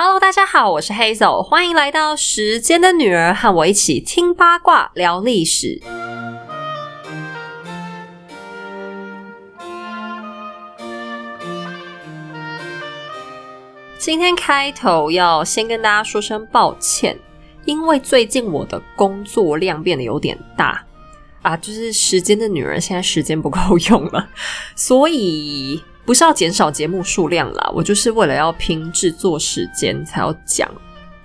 Hello，大家好，我是 Hazel，欢迎来到时间的女儿，和我一起听八卦、聊历史。今天开头要先跟大家说声抱歉，因为最近我的工作量变得有点大啊，就是时间的女儿现在时间不够用了，所以。不是要减少节目数量啦，我就是为了要拼制作时间才要讲。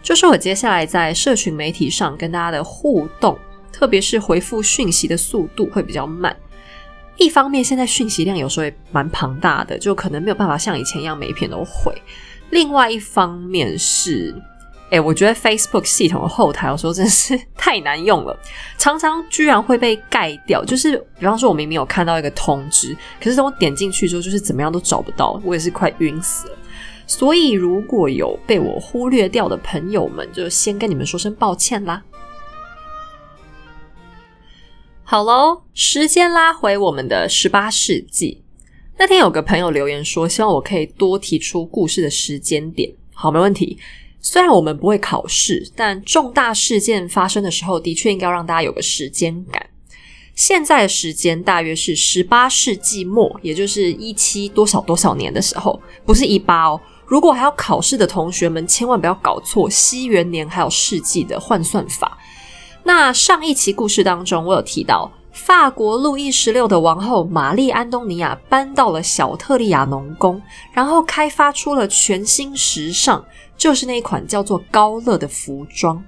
就是我接下来在社群媒体上跟大家的互动，特别是回复讯息的速度会比较慢。一方面，现在讯息量有时候也蛮庞大的，就可能没有办法像以前一样每一篇都回。另外一方面是。哎，我觉得 Facebook 系统的后台有时候真是 太难用了，常常居然会被盖掉。就是比方说，我明明有看到一个通知，可是等我点进去之后，就是怎么样都找不到，我也是快晕死了。所以，如果有被我忽略掉的朋友们，就先跟你们说声抱歉啦。好喽，时间拉回我们的十八世纪，那天有个朋友留言说，希望我可以多提出故事的时间点。好，没问题。虽然我们不会考试，但重大事件发生的时候，的确应该让大家有个时间感。现在的时间大约是十八世纪末，也就是一七多少多少年的时候，不是一八哦。如果还要考试的同学们，千万不要搞错西元年还有世纪的换算法。那上一期故事当中，我有提到，法国路易十六的王后玛丽安东尼娅搬到了小特利亚农宫，然后开发出了全新时尚。就是那一款叫做高乐的服装。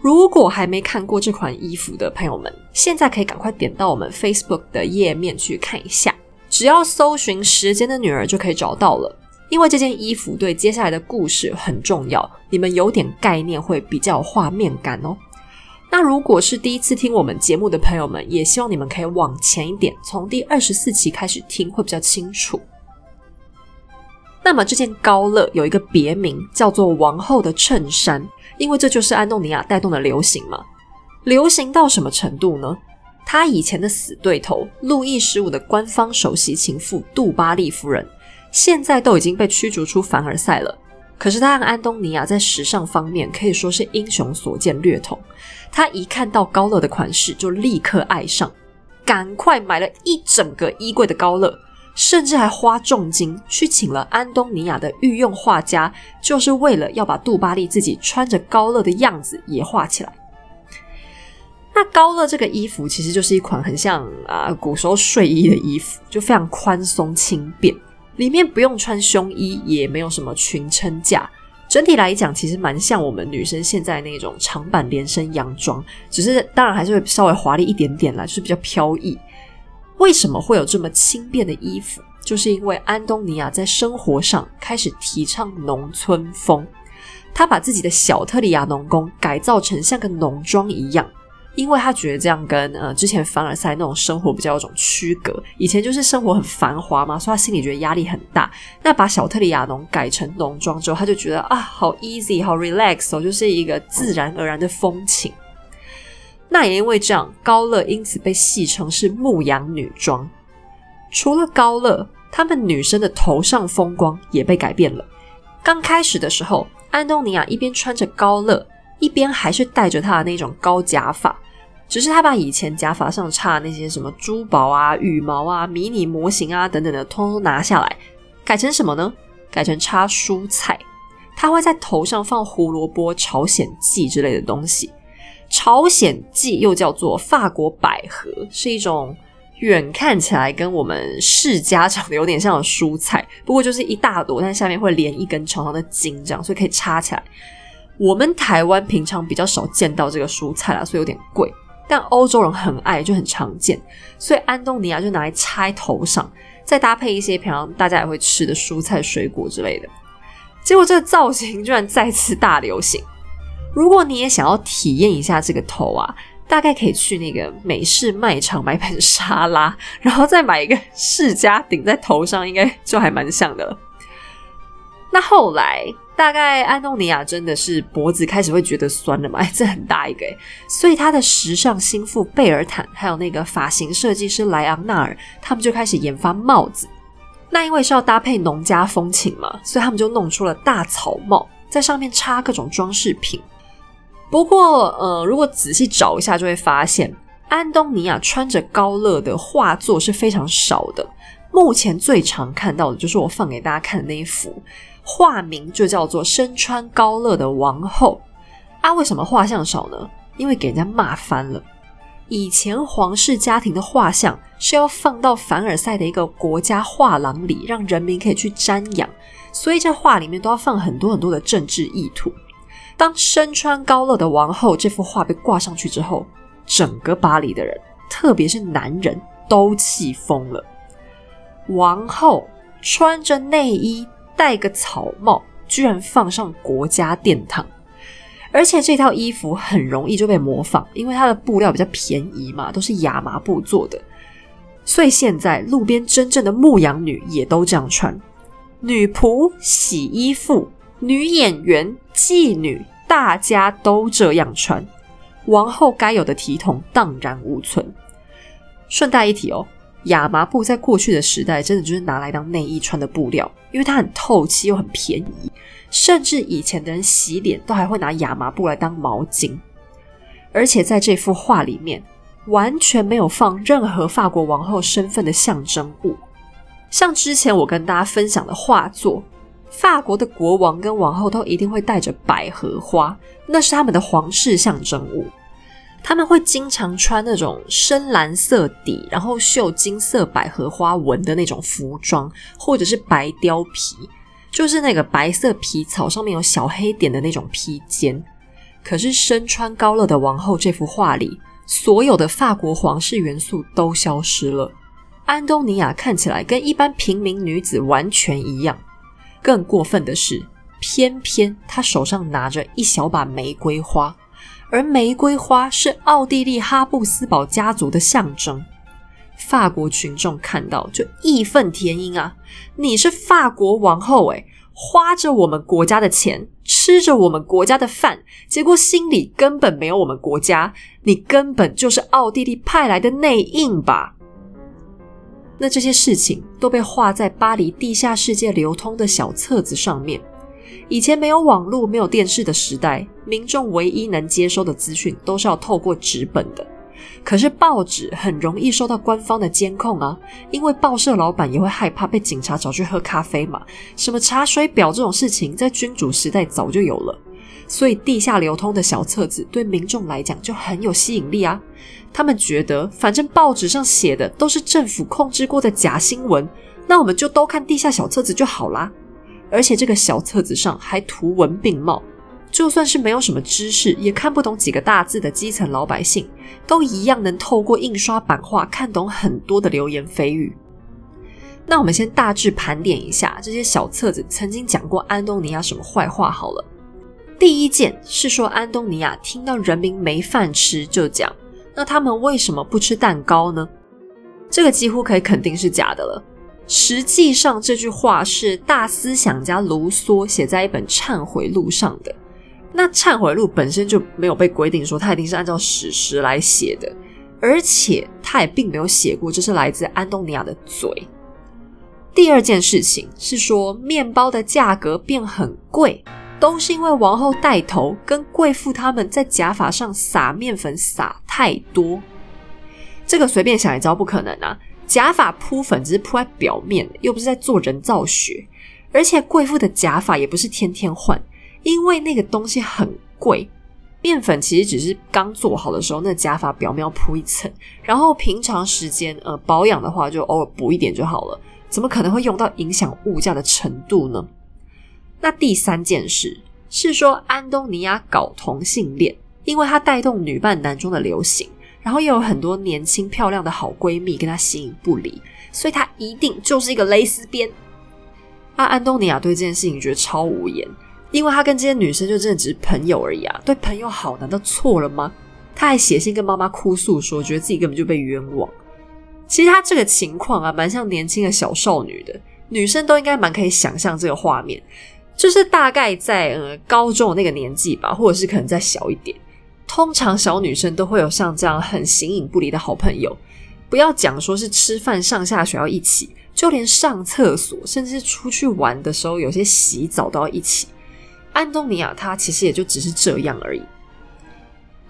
如果还没看过这款衣服的朋友们，现在可以赶快点到我们 Facebook 的页面去看一下。只要搜寻“时间的女儿”就可以找到了。因为这件衣服对接下来的故事很重要，你们有点概念会比较有画面感哦。那如果是第一次听我们节目的朋友们，也希望你们可以往前一点，从第二十四期开始听，会比较清楚。那么这件高乐有一个别名叫做王后的衬衫，因为这就是安东尼亚带动的流行嘛。流行到什么程度呢？他以前的死对头路易十五的官方首席情妇杜巴利夫人，现在都已经被驱逐出凡尔赛了。可是他和安东尼亚在时尚方面可以说是英雄所见略同。他一看到高乐的款式就立刻爱上，赶快买了一整个衣柜的高乐。甚至还花重金去请了安东尼亚的御用画家，就是为了要把杜巴利自己穿着高乐的样子也画起来。那高乐这个衣服其实就是一款很像啊古时候睡衣的衣服，就非常宽松轻便，里面不用穿胸衣，也没有什么裙撑架。整体来讲，其实蛮像我们女生现在那种长版连身洋装，只是当然还是会稍微华丽一点点啦，就是比较飘逸。为什么会有这么轻便的衣服？就是因为安东尼亚在生活上开始提倡农村风，他把自己的小特里亚农宫改造成像个农庄一样，因为他觉得这样跟呃之前凡尔赛那种生活比较有种区隔。以前就是生活很繁华嘛，所以他心里觉得压力很大。那把小特里亚农改成农庄之后，他就觉得啊，好 easy，好 relax 哦，就是一个自然而然的风情。那也因为这样，高乐因此被戏称是牧羊女装。除了高乐，她们女生的头上风光也被改变了。刚开始的时候，安东尼亚一边穿着高乐，一边还是戴着她的那种高假发，只是她把以前假发上插的那些什么珠宝啊、羽毛啊、迷你模型啊等等的，通通拿下来，改成什么呢？改成插蔬菜。她会在头上放胡萝卜、朝鲜蓟之类的东西。朝鲜蓟又叫做法国百合，是一种远看起来跟我们世家长得有点像的蔬菜，不过就是一大朵，但下面会连一根长长的茎，这样所以可以插起来。我们台湾平常比较少见到这个蔬菜啦，所以有点贵，但欧洲人很爱，就很常见。所以安东尼亚就拿来插头上，再搭配一些平常大家也会吃的蔬菜水果之类的，结果这个造型居然再次大流行。如果你也想要体验一下这个头啊，大概可以去那个美式卖场买盆沙拉，然后再买一个世家顶在头上，应该就还蛮像的了。那后来，大概安东尼亚真的是脖子开始会觉得酸了嘛？哎，这很大一个，所以他的时尚心腹贝尔坦，还有那个发型设计师莱昂纳尔，他们就开始研发帽子。那因为是要搭配农家风情嘛，所以他们就弄出了大草帽。在上面插各种装饰品。不过，呃，如果仔细找一下，就会发现安东尼亚穿着高乐的画作是非常少的。目前最常看到的就是我放给大家看的那一幅画，名就叫做“身穿高乐的王后”。啊，为什么画像少呢？因为给人家骂翻了。以前皇室家庭的画像是要放到凡尔赛的一个国家画廊里，让人民可以去瞻仰，所以这画里面都要放很多很多的政治意图。当身穿高乐的王后这幅画被挂上去之后，整个巴黎的人，特别是男人，都气疯了。王后穿着内衣，戴个草帽，居然放上国家殿堂，而且这套衣服很容易就被模仿，因为它的布料比较便宜嘛，都是亚麻布做的，所以现在路边真正的牧羊女也都这样穿，女仆、洗衣服、女演员、妓女，大家都这样穿，王后该有的体统荡然无存。顺带一提哦。亚麻布在过去的时代，真的就是拿来当内衣穿的布料，因为它很透气又很便宜。甚至以前的人洗脸都还会拿亚麻布来当毛巾。而且在这幅画里面，完全没有放任何法国王后身份的象征物。像之前我跟大家分享的画作，法国的国王跟王后都一定会带着百合花，那是他们的皇室象征物。他们会经常穿那种深蓝色底，然后绣金色百合花纹的那种服装，或者是白貂皮，就是那个白色皮草上面有小黑点的那种披肩。可是身穿高乐的王后这幅画里，所有的法国皇室元素都消失了。安东尼娅看起来跟一般平民女子完全一样。更过分的是，偏偏他手上拿着一小把玫瑰花。而玫瑰花是奥地利哈布斯堡家族的象征，法国群众看到就义愤填膺啊！你是法国王后诶，花着我们国家的钱，吃着我们国家的饭，结果心里根本没有我们国家，你根本就是奥地利派来的内应吧？那这些事情都被画在巴黎地下世界流通的小册子上面。以前没有网络、没有电视的时代，民众唯一能接收的资讯都是要透过纸本的。可是报纸很容易受到官方的监控啊，因为报社老板也会害怕被警察找去喝咖啡嘛。什么查水表这种事情，在君主时代早就有了。所以地下流通的小册子对民众来讲就很有吸引力啊。他们觉得，反正报纸上写的都是政府控制过的假新闻，那我们就都看地下小册子就好啦。而且这个小册子上还图文并茂，就算是没有什么知识，也看不懂几个大字的基层老百姓，都一样能透过印刷版画看懂很多的流言蜚语。那我们先大致盘点一下这些小册子曾经讲过安东尼亚什么坏话好了。第一件是说安东尼亚听到人民没饭吃就讲，那他们为什么不吃蛋糕呢？这个几乎可以肯定是假的了。实际上，这句话是大思想家卢梭写在一本忏悔录上的。那忏悔录本身就没有被规定说他一定是按照史实来写的，而且他也并没有写过这是来自安东尼亚的嘴。第二件事情是说，面包的价格变很贵，都是因为王后带头跟贵妇他们在假发上撒面粉撒太多。这个随便想也知道不可能啊。假发铺粉只是铺在表面，又不是在做人造雪。而且贵妇的假发也不是天天换，因为那个东西很贵。面粉其实只是刚做好的时候，那假发表面要铺一层，然后平常时间呃保养的话，就偶尔补一点就好了。怎么可能会用到影响物价的程度呢？那第三件事是说，安东尼亚搞同性恋，因为他带动女扮男装的流行。然后又有很多年轻漂亮的好闺蜜跟她形影不离，所以她一定就是一个蕾丝边。啊，安东尼亚对这件事情觉得超无言，因为他跟这些女生就真的只是朋友而已啊，对朋友好难道错了吗？他还写信跟妈妈哭诉说，觉得自己根本就被冤枉。其实他这个情况啊，蛮像年轻的小少女的，女生都应该蛮可以想象这个画面，就是大概在呃高中那个年纪吧，或者是可能再小一点。通常小女生都会有像这样很形影不离的好朋友，不要讲说是吃饭、上下学要一起，就连上厕所，甚至出去玩的时候，有些洗澡都要一起。安东尼亚他其实也就只是这样而已。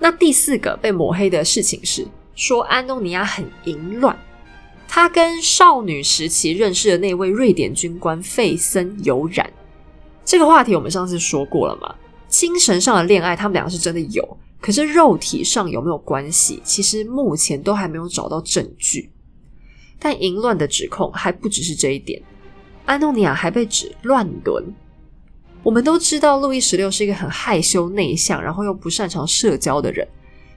那第四个被抹黑的事情是说安东尼亚很淫乱，他跟少女时期认识的那位瑞典军官费森有染。这个话题我们上次说过了嘛？精神上的恋爱他们两个是真的有，可是肉体上有没有关系，其实目前都还没有找到证据。但淫乱的指控还不只是这一点，安东尼亚还被指乱伦。我们都知道，路易十六是一个很害羞内向，然后又不擅长社交的人。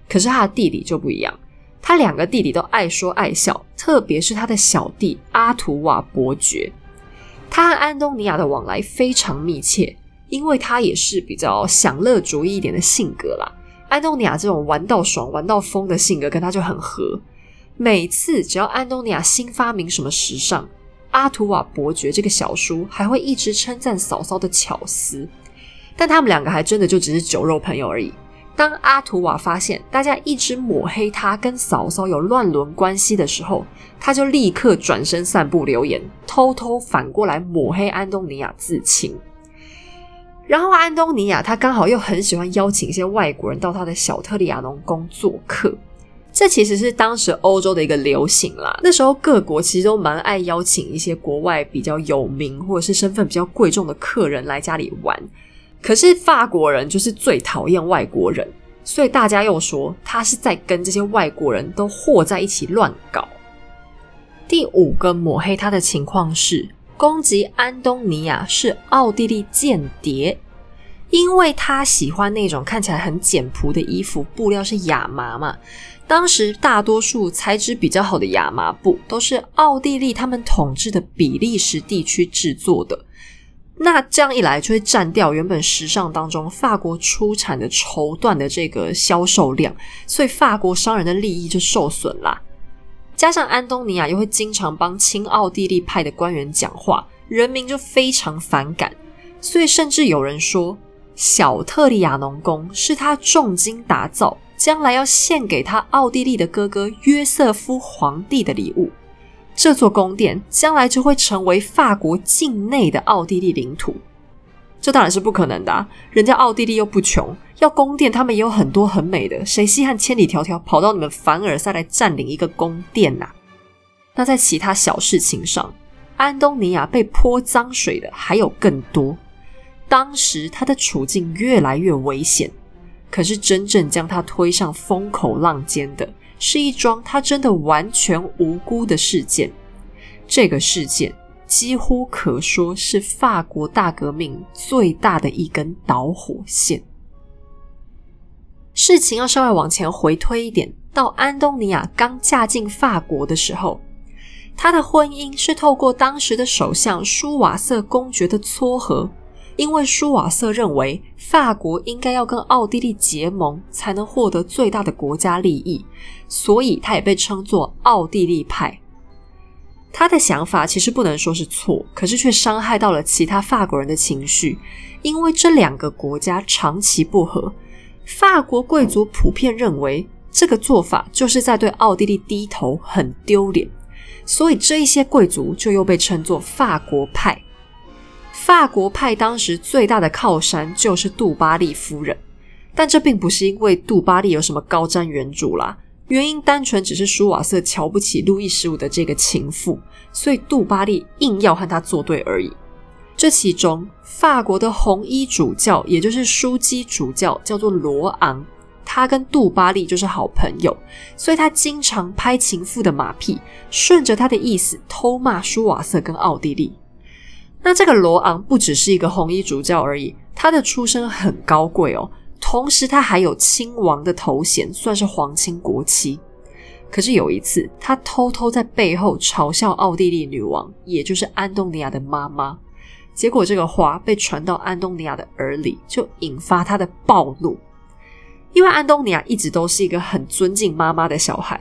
可是他的弟弟就不一样，他两个弟弟都爱说爱笑，特别是他的小弟阿图瓦伯爵，他和安东尼亚的往来非常密切，因为他也是比较享乐主义一点的性格啦。安东尼亚这种玩到爽、玩到疯的性格跟他就很合。每次只要安东尼亚新发明什么时尚。阿图瓦伯爵这个小叔还会一直称赞嫂嫂的巧思，但他们两个还真的就只是酒肉朋友而已。当阿图瓦发现大家一直抹黑他跟嫂嫂有乱伦关系的时候，他就立刻转身散布流言，偷偷反过来抹黑安东尼亚自清。然后安东尼亚他刚好又很喜欢邀请一些外国人到他的小特里亚农宫做客。这其实是当时欧洲的一个流行啦。那时候各国其实都蛮爱邀请一些国外比较有名或者是身份比较贵重的客人来家里玩。可是法国人就是最讨厌外国人，所以大家又说他是在跟这些外国人都和在一起乱搞。第五个抹黑他的情况是攻击安东尼亚是奥地利间谍，因为他喜欢那种看起来很简朴的衣服，布料是亚麻嘛。当时大多数材质比较好的亚麻布都是奥地利他们统治的比利时地区制作的，那这样一来就会占掉原本时尚当中法国出产的绸缎的这个销售量，所以法国商人的利益就受损啦。加上安东尼亚又会经常帮亲奥地利派的官员讲话，人民就非常反感，所以甚至有人说小特里亚农宫是他重金打造。将来要献给他奥地利的哥哥约瑟夫皇帝的礼物，这座宫殿将来就会成为法国境内的奥地利领土。这当然是不可能的，人家奥地利又不穷，要宫殿他们也有很多很美的，谁稀罕千里迢迢跑到你们凡尔赛来占领一个宫殿呐？那在其他小事情上，安东尼亚被泼脏水的还有更多。当时他的处境越来越危险。可是，真正将他推上风口浪尖的，是一桩他真的完全无辜的事件。这个事件几乎可说是法国大革命最大的一根导火线。事情要稍微往前回推一点，到安东尼亚刚嫁进法国的时候，她的婚姻是透过当时的首相舒瓦瑟公爵的撮合。因为舒瓦瑟认为法国应该要跟奥地利结盟，才能获得最大的国家利益，所以他也被称作奥地利派。他的想法其实不能说是错，可是却伤害到了其他法国人的情绪，因为这两个国家长期不和，法国贵族普遍认为这个做法就是在对奥地利低头，很丢脸，所以这一些贵族就又被称作法国派。法国派当时最大的靠山就是杜巴利夫人，但这并不是因为杜巴利有什么高瞻远瞩啦，原因单纯只是舒瓦瑟瞧不起路易十五的这个情妇，所以杜巴利硬要和他作对而已。这其中，法国的红衣主教，也就是枢机主教，叫做罗昂，他跟杜巴利就是好朋友，所以他经常拍情妇的马屁，顺着他的意思偷骂舒瓦瑟跟奥地利。那这个罗昂不只是一个红衣主教而已，他的出身很高贵哦，同时他还有亲王的头衔，算是皇亲国戚。可是有一次，他偷偷在背后嘲笑奥地利女王，也就是安东尼亚的妈妈，结果这个话被传到安东尼亚的耳里，就引发他的暴怒。因为安东尼亚一直都是一个很尊敬妈妈的小孩，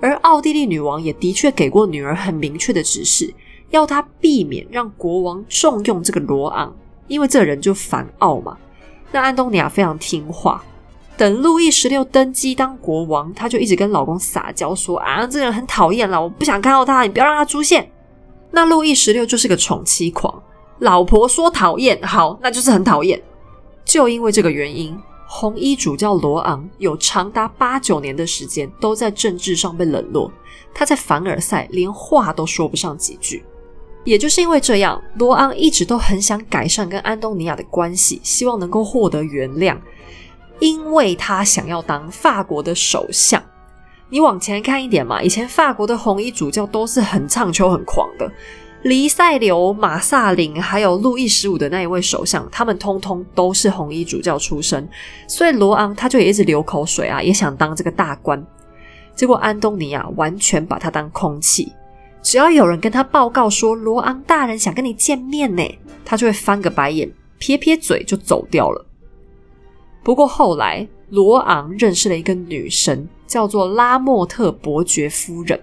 而奥地利女王也的确给过女儿很明确的指示。要他避免让国王重用这个罗昂，因为这人就反奥嘛。那安东尼亚非常听话，等路易十六登基当国王，他就一直跟老公撒娇说：“啊，这个人很讨厌了，我不想看到他，你不要让他出现。”那路易十六就是个宠妻狂，老婆说讨厌，好，那就是很讨厌。就因为这个原因，红衣主教罗昂有长达八九年的时间都在政治上被冷落。他在凡尔赛连话都说不上几句。也就是因为这样，罗昂一直都很想改善跟安东尼亚的关系，希望能够获得原谅，因为他想要当法国的首相。你往前看一点嘛，以前法国的红衣主教都是很唱秋、很狂的。黎塞留、马萨林，还有路易十五的那一位首相，他们通通都是红衣主教出身，所以罗昂他就也一直流口水啊，也想当这个大官。结果安东尼亚完全把他当空气，只要有人跟他报告说罗昂大人想跟你见面呢，他就会翻个白眼，撇撇嘴就走掉了。不过后来罗昂认识了一个女神，叫做拉莫特伯爵夫人。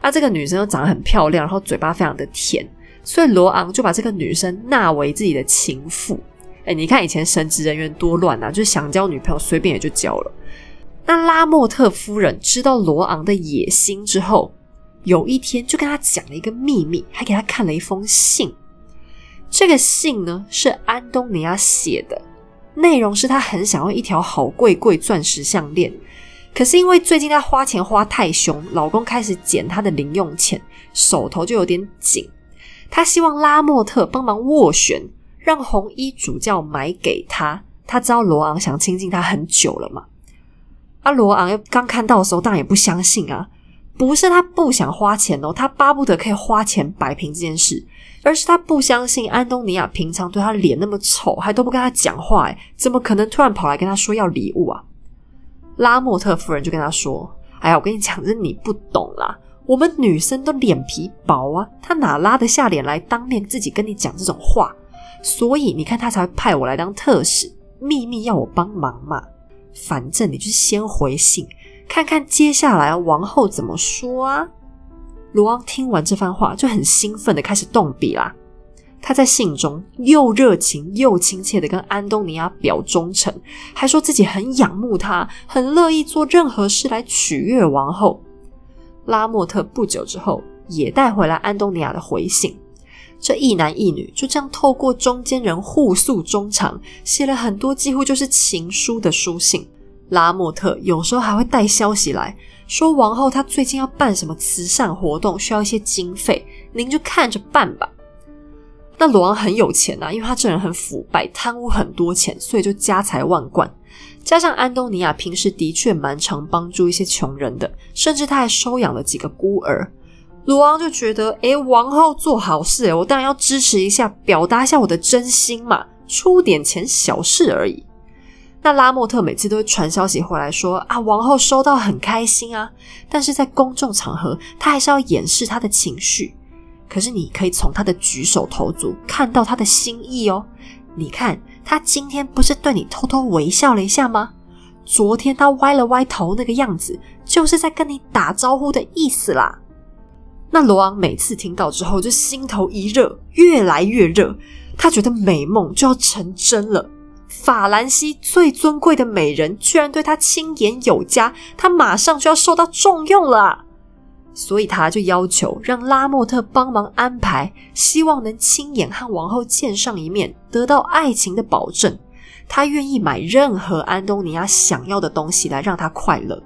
那，这个女生又长得很漂亮，然后嘴巴非常的甜，所以罗昂就把这个女生纳为自己的情妇。哎，你看以前神职人员多乱啊，就是想交女朋友随便也就交了。那拉莫特夫人知道罗昂的野心之后，有一天就跟他讲了一个秘密，还给他看了一封信。这个信呢是安东尼亚写的，内容是他很想要一条好贵贵钻石项链。可是因为最近她花钱花太凶，老公开始减她的零用钱，手头就有点紧。她希望拉莫特帮忙斡旋，让红衣主教买给她。她知道罗昂想亲近她很久了嘛。啊，罗昂刚看到的时候当然也不相信啊，不是他不想花钱哦，他巴不得可以花钱摆平这件事，而是他不相信安东尼亚平常对他脸那么丑，还都不跟他讲话，哎，怎么可能突然跑来跟他说要礼物啊？拉莫特夫人就跟他说：“哎呀，我跟你讲，这你不懂啦。我们女生都脸皮薄啊，他哪拉得下脸来当面自己跟你讲这种话？所以你看，他才会派我来当特使，秘密要我帮忙嘛。反正你就是先回信，看看接下来王后怎么说啊。”罗昂听完这番话，就很兴奋的开始动笔啦。他在信中又热情又亲切的跟安东尼亚表忠诚，还说自己很仰慕他，很乐意做任何事来取悦王后。拉莫特不久之后也带回来安东尼亚的回信，这一男一女就这样透过中间人互诉衷肠，写了很多几乎就是情书的书信。拉莫特有时候还会带消息来说，王后她最近要办什么慈善活动，需要一些经费，您就看着办吧。那罗昂很有钱呐，因为他这人很腐败，贪污很多钱，所以就家财万贯。加上安东尼亚平时的确蛮常帮助一些穷人的，甚至他还收养了几个孤儿。罗昂就觉得，诶，王后做好事，诶，我当然要支持一下，表达一下我的真心嘛，出点钱小事而已。那拉莫特每次都会传消息回来说，啊，王后收到很开心啊，但是在公众场合，他还是要掩饰他的情绪。可是你可以从他的举手投足看到他的心意哦。你看他今天不是对你偷偷微笑了一下吗？昨天他歪了歪头那个样子，就是在跟你打招呼的意思啦。那罗昂每次听到之后，就心头一热，越来越热。他觉得美梦就要成真了。法兰西最尊贵的美人居然对他轻言有加，他马上就要受到重用了。所以他就要求让拉莫特帮忙安排，希望能亲眼和王后见上一面，得到爱情的保证。他愿意买任何安东尼亚想要的东西来让他快乐。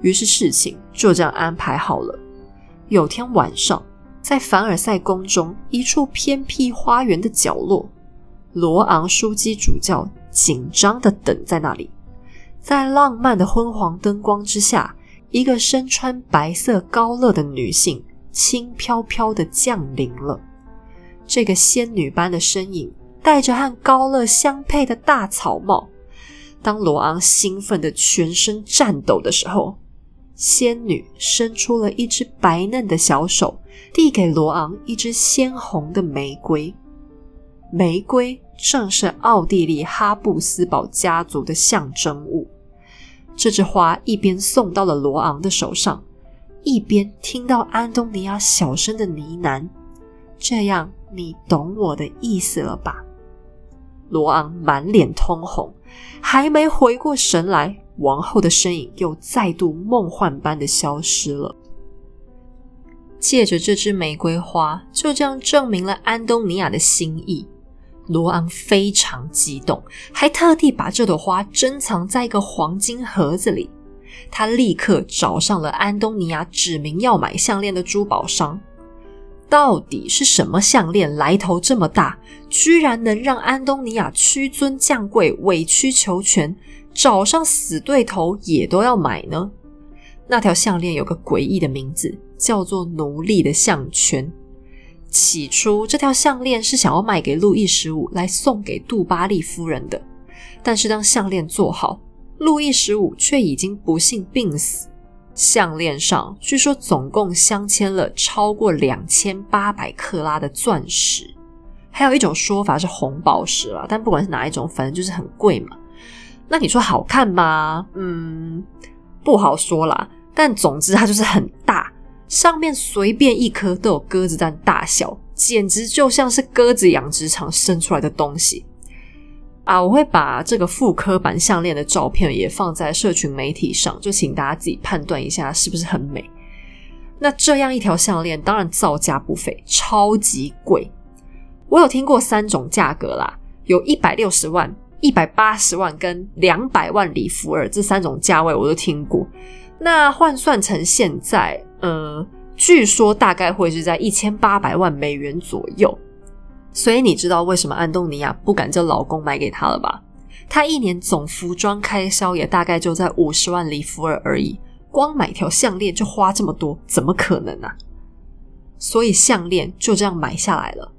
于是事情就这样安排好了。有天晚上，在凡尔赛宫中一处偏僻花园的角落，罗昂枢机主教紧张的等在那里，在浪漫的昏黄灯光之下。一个身穿白色高乐的女性轻飘飘的降临了。这个仙女般的身影，戴着和高乐相配的大草帽。当罗昂兴奋的全身颤抖的时候，仙女伸出了一只白嫩的小手，递给罗昂一支鲜红的玫瑰。玫瑰正是奥地利哈布斯堡家族的象征物。这枝花一边送到了罗昂的手上，一边听到安东尼亚小声的呢喃：“这样你懂我的意思了吧？”罗昂满脸通红，还没回过神来，王后的身影又再度梦幻般的消失了。借着这支玫瑰花，就这样证明了安东尼亚的心意。罗昂非常激动，还特地把这朵花珍藏在一个黄金盒子里。他立刻找上了安东尼亚指明要买项链的珠宝商。到底是什么项链来头这么大，居然能让安东尼亚屈尊降贵、委曲求全，找上死对头也都要买呢？那条项链有个诡异的名字，叫做“奴隶的项圈”。起初，这条项链是想要卖给路易十五来送给杜巴利夫人的，但是当项链做好，路易十五却已经不幸病死。项链上据说总共镶嵌了超过两千八百克拉的钻石，还有一种说法是红宝石啦，但不管是哪一种，反正就是很贵嘛。那你说好看吗？嗯，不好说啦。但总之它就是很大，上面随便一颗都有鸽子蛋大小，简直就像是鸽子养殖场生出来的东西。啊，我会把这个复刻版项链的照片也放在社群媒体上，就请大家自己判断一下是不是很美。那这样一条项链当然造价不菲，超级贵。我有听过三种价格啦，有一百六十万、一百八十万跟两百万里弗尔这三种价位我都听过。那换算成现在，呃，据说大概会是在一千八百万美元左右。所以你知道为什么安东尼亚不敢叫老公买给她了吧？她一年总服装开销也大概就在五十万里弗尔而已，光买条项链就花这么多，怎么可能啊？所以项链就这样买下来了。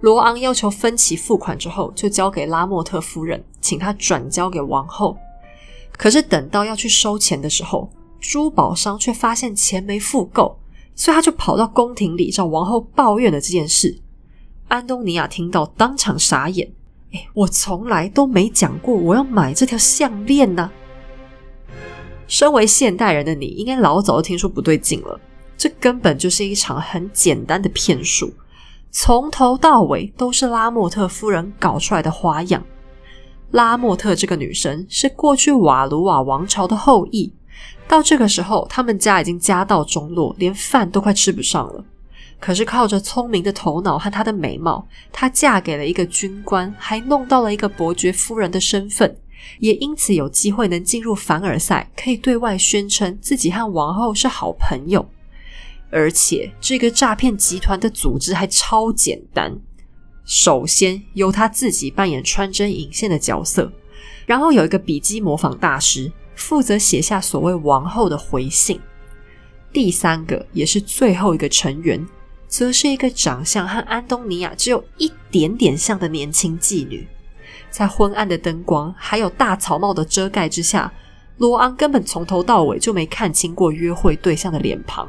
罗昂要求分期付款之后，就交给拉莫特夫人，请她转交给王后。可是等到要去收钱的时候，珠宝商却发现钱没付够，所以他就跑到宫廷里找王后抱怨了这件事。安东尼亚听到，当场傻眼。哎，我从来都没讲过我要买这条项链呢。身为现代人的你，应该老早就听说不对劲了。这根本就是一场很简单的骗术，从头到尾都是拉莫特夫人搞出来的花样。拉莫特这个女生是过去瓦卢瓦王朝的后裔，到这个时候，他们家已经家道中落，连饭都快吃不上了。可是靠着聪明的头脑和她的美貌，她嫁给了一个军官，还弄到了一个伯爵夫人的身份，也因此有机会能进入凡尔赛，可以对外宣称自己和王后是好朋友。而且这个诈骗集团的组织还超简单，首先由他自己扮演穿针引线的角色，然后有一个笔迹模仿大师负责写下所谓王后的回信，第三个也是最后一个成员。则是一个长相和安东尼亚只有一点点像的年轻妓女，在昏暗的灯光还有大草帽的遮盖之下，罗昂根本从头到尾就没看清过约会对象的脸庞。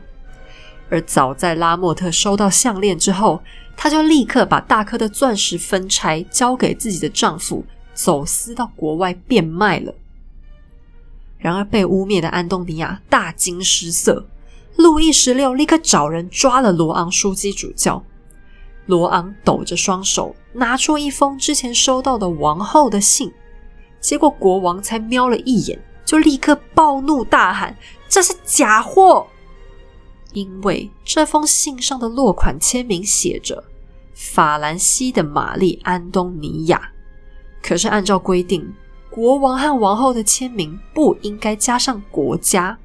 而早在拉莫特收到项链之后，他就立刻把大颗的钻石分拆交给自己的丈夫，走私到国外变卖了。然而被污蔑的安东尼亚大惊失色。路易十六立刻找人抓了罗昂枢机主教。罗昂抖着双手，拿出一封之前收到的王后的信。结果国王才瞄了一眼，就立刻暴怒大喊：“这是假货！”因为这封信上的落款签名写着“法兰西的玛丽安东尼亚”，可是按照规定，国王和王后的签名不应该加上国家。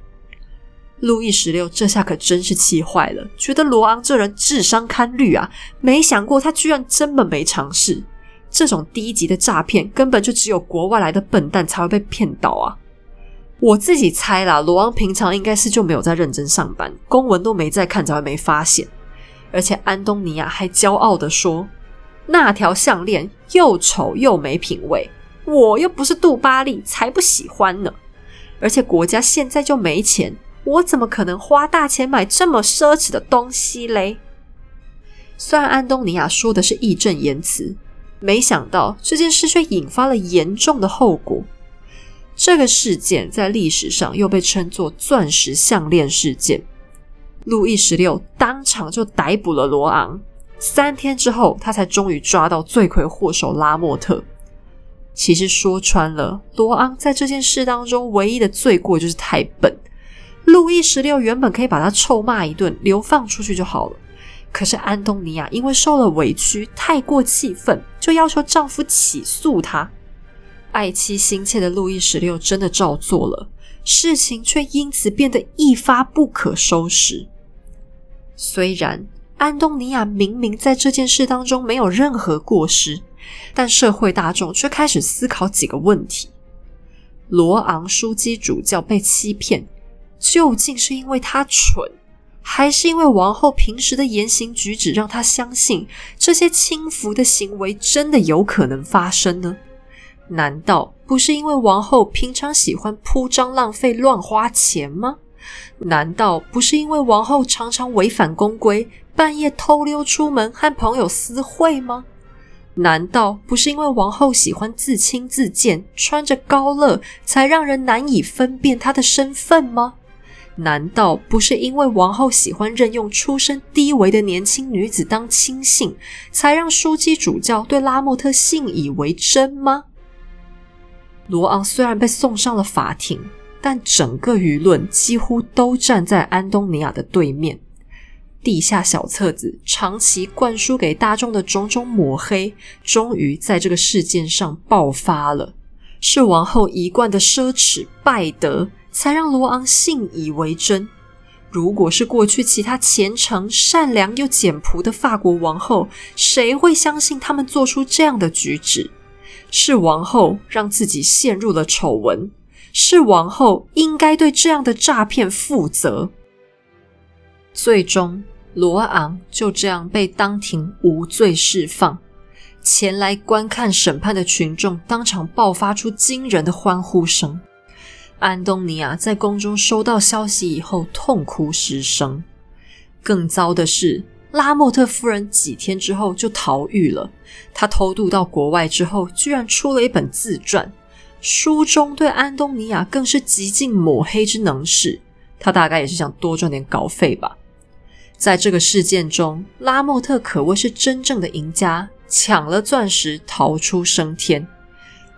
路易十六这下可真是气坏了，觉得罗昂这人智商堪虑啊！没想过他居然这么没常识。这种低级的诈骗，根本就只有国外来的笨蛋才会被骗到啊！我自己猜啦，罗昂平常应该是就没有在认真上班，公文都没在看，才会没发现。而且安东尼亚还骄傲的说：“那条项链又丑又没品味，我又不是杜巴利，才不喜欢呢！而且国家现在就没钱。”我怎么可能花大钱买这么奢侈的东西嘞？虽然安东尼亚说的是义正言辞，没想到这件事却引发了严重的后果。这个事件在历史上又被称作“钻石项链事件”。路易十六当场就逮捕了罗昂，三天之后，他才终于抓到罪魁祸首拉莫特。其实说穿了，罗昂在这件事当中唯一的罪过就是太笨。路易十六原本可以把他臭骂一顿，流放出去就好了。可是安东尼亚因为受了委屈，太过气愤，就要求丈夫起诉她。爱妻心切的路易十六真的照做了，事情却因此变得一发不可收拾。虽然安东尼亚明明在这件事当中没有任何过失，但社会大众却开始思考几个问题：罗昂枢机主教被欺骗，究竟是因为他蠢，还是因为王后平时的言行举止让他相信这些轻浮的行为真的有可能发生呢？难道不是因为王后平常喜欢铺张浪费、乱花钱吗？难道不是因为王后常常违反宫规，半夜偷溜出门和朋友私会吗？难道不是因为王后喜欢自轻自贱，穿着高乐，才让人难以分辨她的身份吗？难道不是因为王后喜欢任用出身低微的年轻女子当亲信，才让枢机主教对拉莫特信以为真吗？罗昂虽然被送上了法庭，但整个舆论几乎都站在安东尼亚的对面。地下小册子长期灌输给大众的种种抹黑，终于在这个事件上爆发了。是王后一贯的奢侈败德，才让罗昂信以为真。如果是过去其他虔诚、善良又简朴的法国王后，谁会相信他们做出这样的举止？是王后让自己陷入了丑闻，是王后应该对这样的诈骗负责。最终，罗昂就这样被当庭无罪释放。前来观看审判的群众当场爆发出惊人的欢呼声。安东尼亚在宫中收到消息以后痛哭失声。更糟的是。拉莫特夫人几天之后就逃狱了。她偷渡到国外之后，居然出了一本自传，书中对安东尼亚更是极尽抹黑之能事。她大概也是想多赚点稿费吧。在这个事件中，拉莫特可谓是真正的赢家，抢了钻石逃出升天。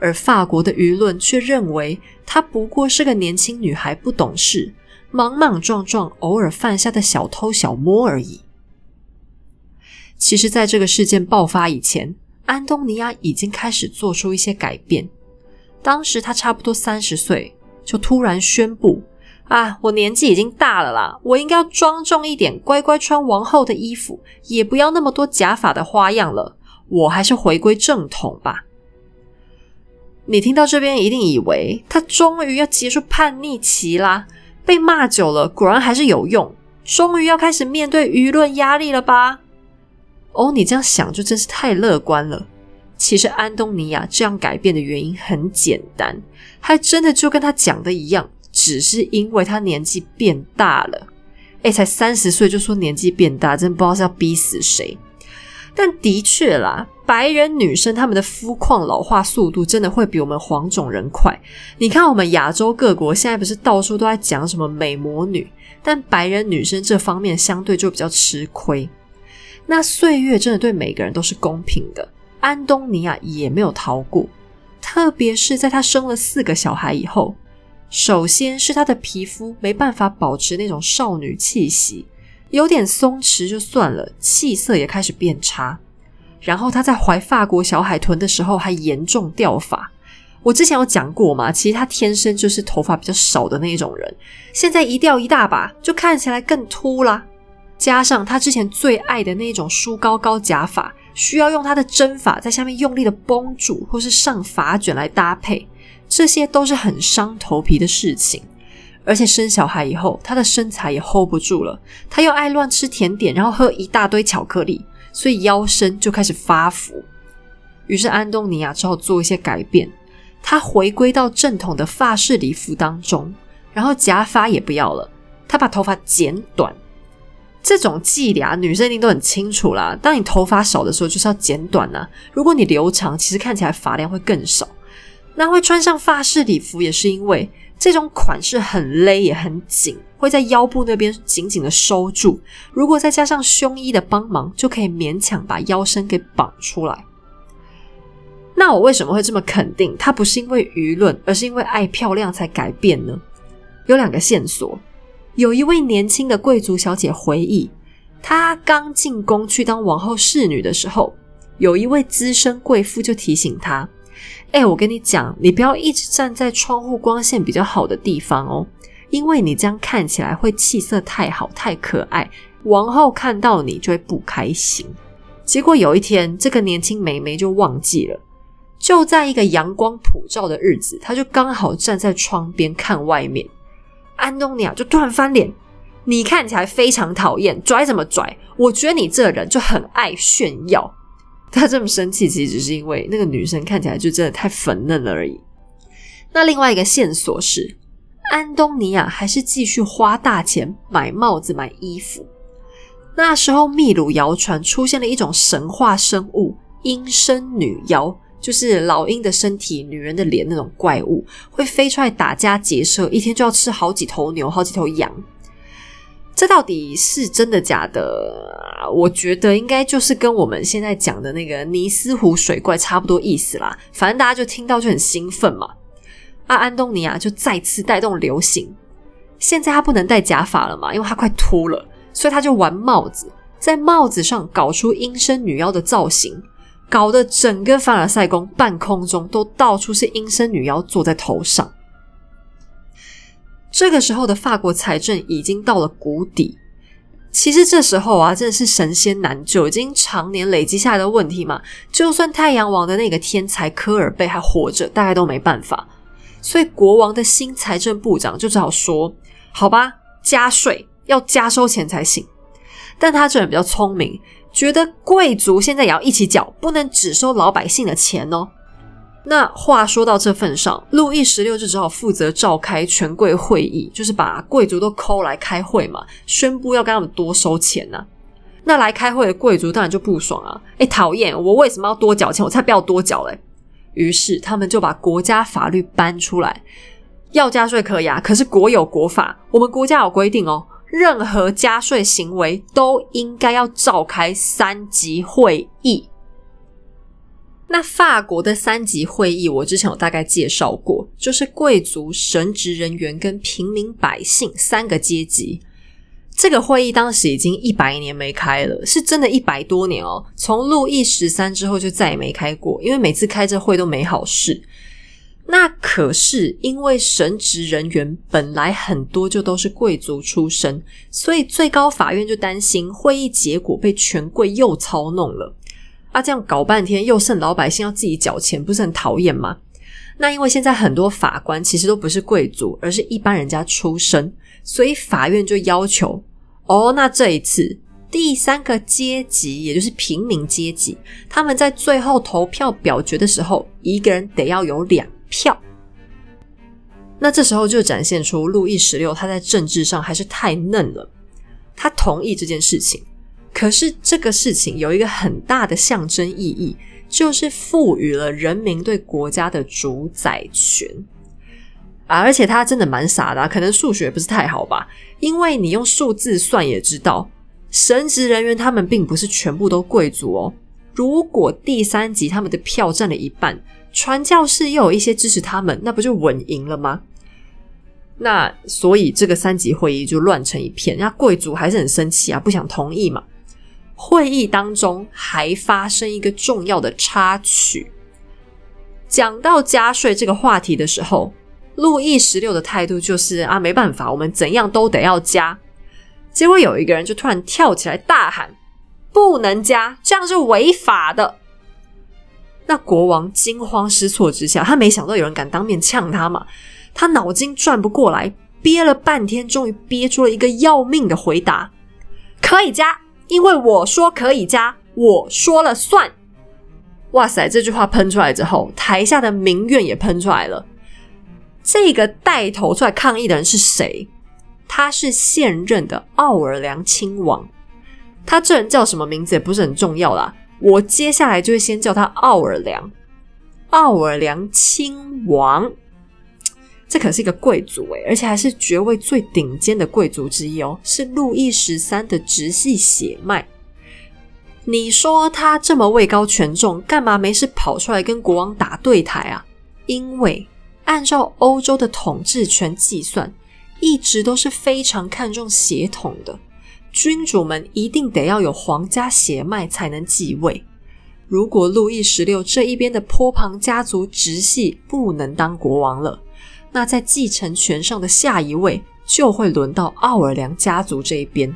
而法国的舆论却认为她不过是个年轻女孩，不懂事，莽莽撞撞，偶尔犯下的小偷小摸而已。其实，在这个事件爆发以前，安东尼亚已经开始做出一些改变。当时他差不多三十岁，就突然宣布：“啊，我年纪已经大了啦，我应该要庄重一点，乖乖穿王后的衣服，也不要那么多假发的花样了。我还是回归正统吧。”你听到这边一定以为他终于要结束叛逆期啦，被骂久了，果然还是有用，终于要开始面对舆论压力了吧？哦，你这样想就真是太乐观了。其实安东尼亚这样改变的原因很简单，还真的就跟他讲的一样，只是因为他年纪变大了。哎，才三十岁就说年纪变大，真不知道是要逼死谁。但的确啦，白人女生她们的肤况老化速度真的会比我们黄种人快。你看我们亚洲各国现在不是到处都在讲什么美魔女，但白人女生这方面相对就比较吃亏。那岁月真的对每个人都是公平的，安东尼亚也没有逃过。特别是在她生了四个小孩以后，首先是她的皮肤没办法保持那种少女气息，有点松弛就算了，气色也开始变差。然后她在怀法国小海豚的时候还严重掉发。我之前有讲过嘛，其实她天生就是头发比较少的那一种人，现在一掉一大把，就看起来更秃啦。加上她之前最爱的那种梳高高假发，需要用她的针法在下面用力的绷住，或是上发卷来搭配，这些都是很伤头皮的事情。而且生小孩以后，她的身材也 hold 不住了，她又爱乱吃甜点，然后喝一大堆巧克力，所以腰身就开始发福。于是安东尼亚只好做一些改变，他回归到正统的发式礼服当中，然后假发也不要了，他把头发剪短。这种伎俩，女生一定都很清楚啦。当你头发少的时候，就是要剪短呐。如果你留长，其实看起来发量会更少。那会穿上发式礼服，也是因为这种款式很勒也很紧，会在腰部那边紧紧的收住。如果再加上胸衣的帮忙，就可以勉强把腰身给绑出来。那我为什么会这么肯定？它不是因为舆论，而是因为爱漂亮才改变呢？有两个线索。有一位年轻的贵族小姐回忆，她刚进宫去当王后侍女的时候，有一位资深贵妇就提醒她：“哎，我跟你讲，你不要一直站在窗户光线比较好的地方哦，因为你这样看起来会气色太好、太可爱，王后看到你就会不开心。”结果有一天，这个年轻美眉就忘记了。就在一个阳光普照的日子，她就刚好站在窗边看外面。安东尼亚就突然翻脸：“你看起来非常讨厌，拽怎么拽？我觉得你这人就很爱炫耀。” 他这么生气，其实只是因为那个女生看起来就真的太粉嫩了而已。那另外一个线索是，安东尼亚还是继续花大钱买帽子、买衣服。那时候，秘鲁谣传出现了一种神话生物——阴身女妖，就是老鹰的身体、女人的脸那种怪物，会飞出来打家劫舍，一天就要吃好几头牛、好几头羊。这到底是真的假的？我觉得应该就是跟我们现在讲的那个尼斯湖水怪差不多意思啦。反正大家就听到就很兴奋嘛。阿安东尼啊就再次带动流行。现在他不能戴假发了嘛，因为他快秃了。所以他就玩帽子，在帽子上搞出阴身女妖的造型，搞得整个凡尔赛宫半空中都到处是阴身女妖坐在头上。这个时候的法国财政已经到了谷底。其实这时候啊，真的是神仙难救，已经常年累积下来的问题嘛。就算太阳王的那个天才科尔贝还活着，大概都没办法。所以国王的新财政部长就只好说：“好吧，加税。”要加收钱才行，但他这人比较聪明，觉得贵族现在也要一起缴，不能只收老百姓的钱哦。那话说到这份上，路易十六就只好负责召开权贵会议，就是把贵族都抠来开会嘛，宣布要跟他们多收钱呢。那来开会的贵族当然就不爽啊，哎，讨厌，我为什么要多缴钱？我才不要多缴嘞！于是他们就把国家法律搬出来，要加税可以啊，可是国有国法，我们国家有规定哦。任何加税行为都应该要召开三级会议。那法国的三级会议，我之前有大概介绍过，就是贵族、神职人员跟平民百姓三个阶级。这个会议当时已经一百年没开了，是真的一百多年哦。从路易十三之后就再也没开过，因为每次开这会都没好事。那可是因为神职人员本来很多就都是贵族出身，所以最高法院就担心会议结果被权贵又操弄了。啊，这样搞半天又剩老百姓要自己缴钱，不是很讨厌吗？那因为现在很多法官其实都不是贵族，而是一般人家出身，所以法院就要求：哦，那这一次第三个阶级，也就是平民阶级，他们在最后投票表决的时候，一个人得要有两。票，那这时候就展现出路易十六他在政治上还是太嫩了。他同意这件事情，可是这个事情有一个很大的象征意义，就是赋予了人民对国家的主宰权啊！而且他真的蛮傻的，可能数学不是太好吧？因为你用数字算也知道，神职人员他们并不是全部都贵族哦。如果第三级他们的票占了一半。传教士又有一些支持他们，那不就稳赢了吗？那所以这个三级会议就乱成一片，那贵族还是很生气啊，不想同意嘛。会议当中还发生一个重要的插曲，讲到加税这个话题的时候，路易十六的态度就是啊，没办法，我们怎样都得要加。结果有一个人就突然跳起来大喊：“不能加，这样是违法的。”那国王惊慌失措之下，他没想到有人敢当面呛他嘛，他脑筋转不过来，憋了半天，终于憋出了一个要命的回答：“可以加，因为我说可以加，我说了算。”哇塞！这句话喷出来之后，台下的民怨也喷出来了。这个带头出来抗议的人是谁？他是现任的奥尔良亲王。他这人叫什么名字也不是很重要啦。我接下来就会先叫他奥尔良，奥尔良亲王，这可是一个贵族诶，而且还是爵位最顶尖的贵族之一哦，是路易十三的直系血脉。你说他这么位高权重，干嘛没事跑出来跟国王打对台啊？因为按照欧洲的统治权计算，一直都是非常看重血统的。君主们一定得要有皇家血脉才能继位。如果路易十六这一边的波旁家族直系不能当国王了，那在继承权上的下一位就会轮到奥尔良家族这一边。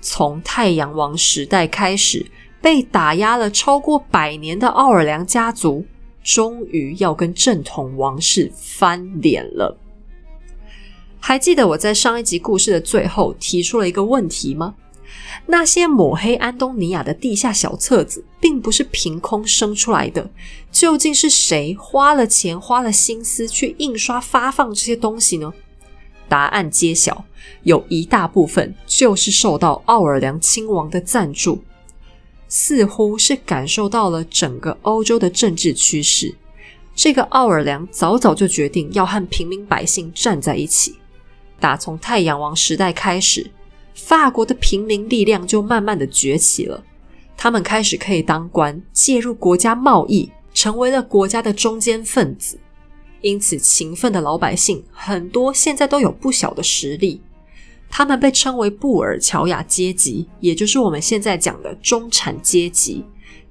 从太阳王时代开始，被打压了超过百年的奥尔良家族，终于要跟正统王室翻脸了。还记得我在上一集故事的最后提出了一个问题吗？那些抹黑安东尼亚的地下小册子，并不是凭空生出来的。究竟是谁花了钱、花了心思去印刷、发放这些东西呢？答案揭晓，有一大部分就是受到奥尔良亲王的赞助。似乎是感受到了整个欧洲的政治趋势，这个奥尔良早早就决定要和平民百姓站在一起。打从太阳王时代开始。法国的平民力量就慢慢的崛起了，他们开始可以当官，介入国家贸易，成为了国家的中间分子。因此，勤奋的老百姓很多，现在都有不小的实力。他们被称为布尔乔亚阶级，也就是我们现在讲的中产阶级，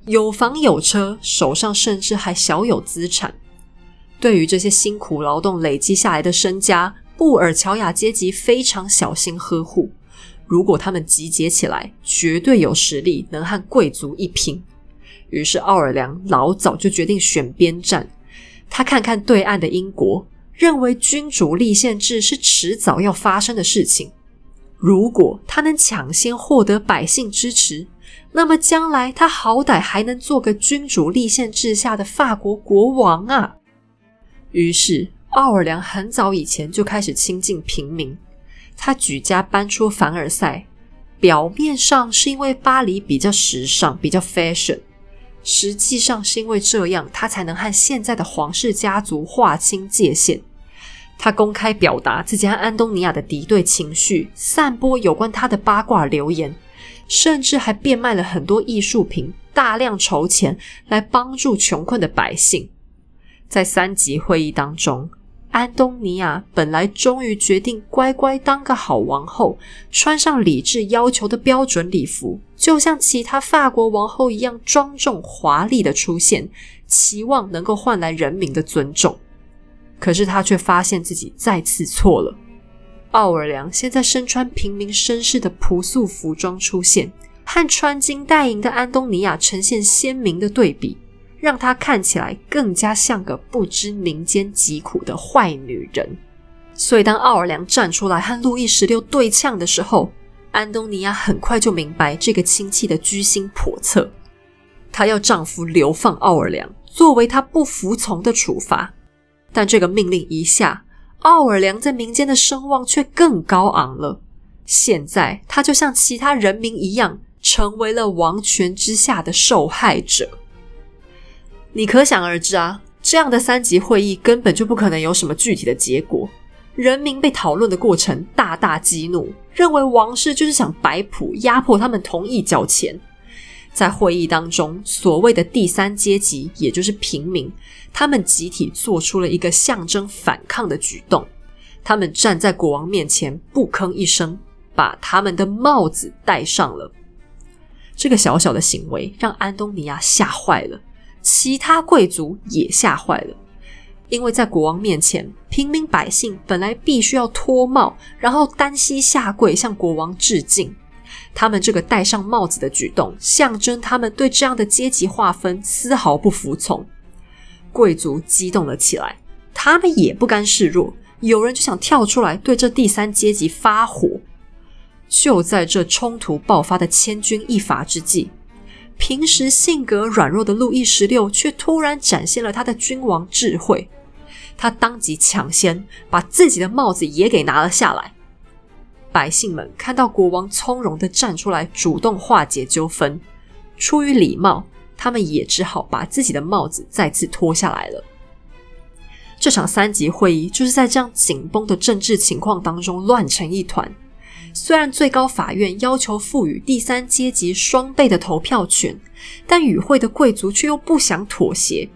有房有车，手上甚至还小有资产。对于这些辛苦劳动累积下来的身家，布尔乔亚阶级非常小心呵护。如果他们集结起来，绝对有实力能和贵族一拼。于是奥尔良老早就决定选边站。他看看对岸的英国，认为君主立宪制是迟早要发生的事情。如果他能抢先获得百姓支持，那么将来他好歹还能做个君主立宪制下的法国国王啊！于是奥尔良很早以前就开始亲近平民。他举家搬出凡尔赛，表面上是因为巴黎比较时尚、比较 fashion，实际上是因为这样，他才能和现在的皇室家族划清界限。他公开表达自己和安东尼亚的敌对情绪，散播有关他的八卦流言，甚至还变卖了很多艺术品，大量筹钱来帮助穷困的百姓。在三级会议当中。安东尼娅本来终于决定乖乖当个好王后，穿上理智要求的标准礼服，就像其他法国王后一样庄重华丽的出现，期望能够换来人民的尊重。可是她却发现自己再次错了。奥尔良现在身穿平民绅士的朴素服装出现，和穿金戴银的安东尼娅呈现鲜明的对比。让她看起来更加像个不知民间疾苦的坏女人。所以，当奥尔良站出来和路易十六对呛的时候，安东尼娅很快就明白这个亲戚的居心叵测。她要丈夫流放奥尔良，作为她不服从的处罚。但这个命令一下，奥尔良在民间的声望却更高昂了。现在，他就像其他人民一样，成为了王权之下的受害者。你可想而知啊，这样的三级会议根本就不可能有什么具体的结果。人民被讨论的过程大大激怒，认为王室就是想摆谱压迫他们同意交钱。在会议当中，所谓的第三阶级，也就是平民，他们集体做出了一个象征反抗的举动。他们站在国王面前，不吭一声，把他们的帽子戴上了。这个小小的行为让安东尼亚吓坏了。其他贵族也吓坏了，因为在国王面前，平民百姓本来必须要脱帽，然后单膝下跪向国王致敬。他们这个戴上帽子的举动，象征他们对这样的阶级划分丝毫不服从。贵族激动了起来，他们也不甘示弱，有人就想跳出来对这第三阶级发火。就在这冲突爆发的千钧一发之际。平时性格软弱的路易十六，却突然展现了他的君王智慧。他当即抢先把自己的帽子也给拿了下来。百姓们看到国王从容的站出来，主动化解纠纷，出于礼貌，他们也只好把自己的帽子再次脱下来了。这场三级会议就是在这样紧绷的政治情况当中乱成一团。虽然最高法院要求赋予第三阶级双倍的投票权，但与会的贵族却又不想妥协。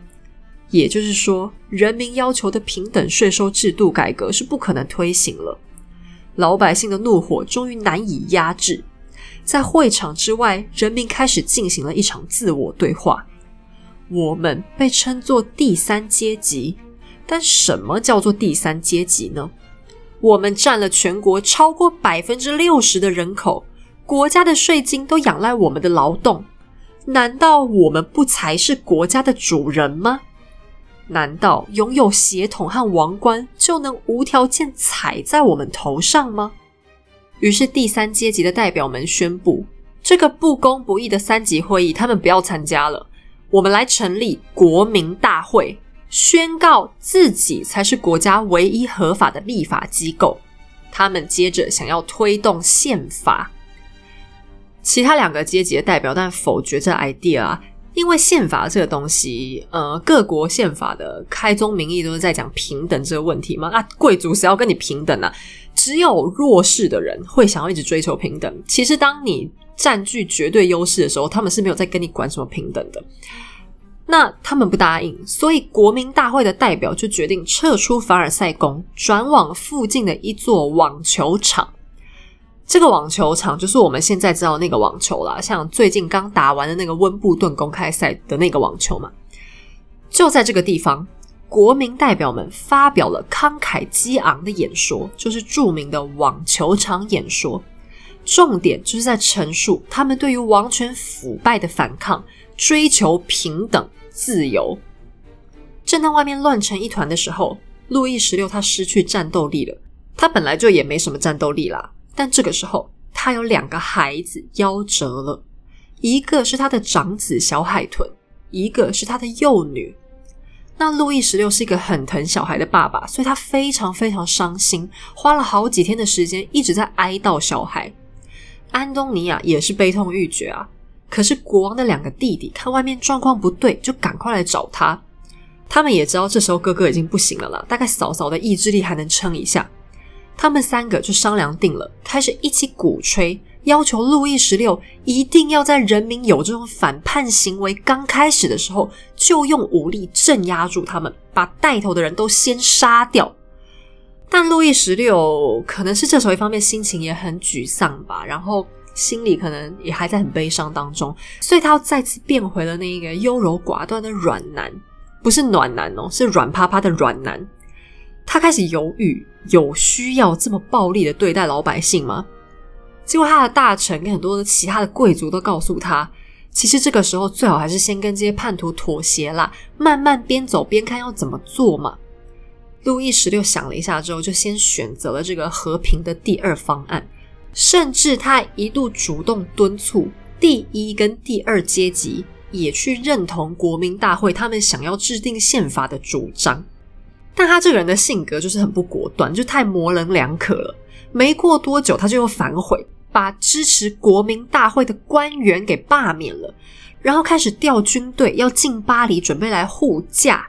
也就是说，人民要求的平等税收制度改革是不可能推行了。老百姓的怒火终于难以压制，在会场之外，人民开始进行了一场自我对话。我们被称作第三阶级，但什么叫做第三阶级呢？我们占了全国超过百分之六十的人口，国家的税金都仰赖我们的劳动。难道我们不才是国家的主人吗？难道拥有血统和王冠就能无条件踩在我们头上吗？于是，第三阶级的代表们宣布，这个不公不义的三级会议，他们不要参加了。我们来成立国民大会，宣告自己才是国家唯一合法的立法机构。他们接着想要推动宪法。其他两个阶级的代表但否决这 idea 啊，因为宪法这个东西，呃，各国宪法的开宗明义都是在讲平等这个问题嘛。那，贵族谁要跟你平等啊？只有弱势的人会想要一直追求平等。其实，当你占据绝对优势的时候，他们是没有在跟你管什么平等的。那他们不答应，所以国民大会的代表就决定撤出凡尔赛宫，转往附近的一座网球场。这个网球场就是我们现在知道那个网球啦，像最近刚打完的那个温布顿公开赛的那个网球嘛，就在这个地方，国民代表们发表了慷慨激昂的演说，就是著名的网球场演说，重点就是在陈述他们对于王权腐败的反抗，追求平等自由。正当外面乱成一团的时候，路易十六他失去战斗力了，他本来就也没什么战斗力啦。但这个时候，他有两个孩子夭折了，一个是他的长子小海豚，一个是他的幼女。那路易十六是一个很疼小孩的爸爸，所以他非常非常伤心，花了好几天的时间一直在哀悼小孩。安东尼亚也是悲痛欲绝啊。可是国王的两个弟弟看外面状况不对，就赶快来找他。他们也知道这时候哥哥已经不行了啦，大概嫂嫂的意志力还能撑一下。他们三个就商量定了，开始一起鼓吹，要求路易十六一定要在人民有这种反叛行为刚开始的时候，就用武力镇压住他们，把带头的人都先杀掉。但路易十六可能是这时候一方面心情也很沮丧吧，然后心里可能也还在很悲伤当中，所以他要再次变回了那一个优柔寡断的软男，不是暖男哦，是软趴趴的软男。他开始犹豫，有需要这么暴力的对待老百姓吗？结果他的大臣跟很多的其他的贵族都告诉他，其实这个时候最好还是先跟这些叛徒妥协啦，慢慢边走边看要怎么做嘛。路易十六想了一下之后，就先选择了这个和平的第二方案，甚至他一度主动敦促第一跟第二阶级也去认同国民大会他们想要制定宪法的主张。但他这个人的性格就是很不果断，就太模棱两可了。没过多久，他就又反悔，把支持国民大会的官员给罢免了，然后开始调军队要进巴黎，准备来护驾。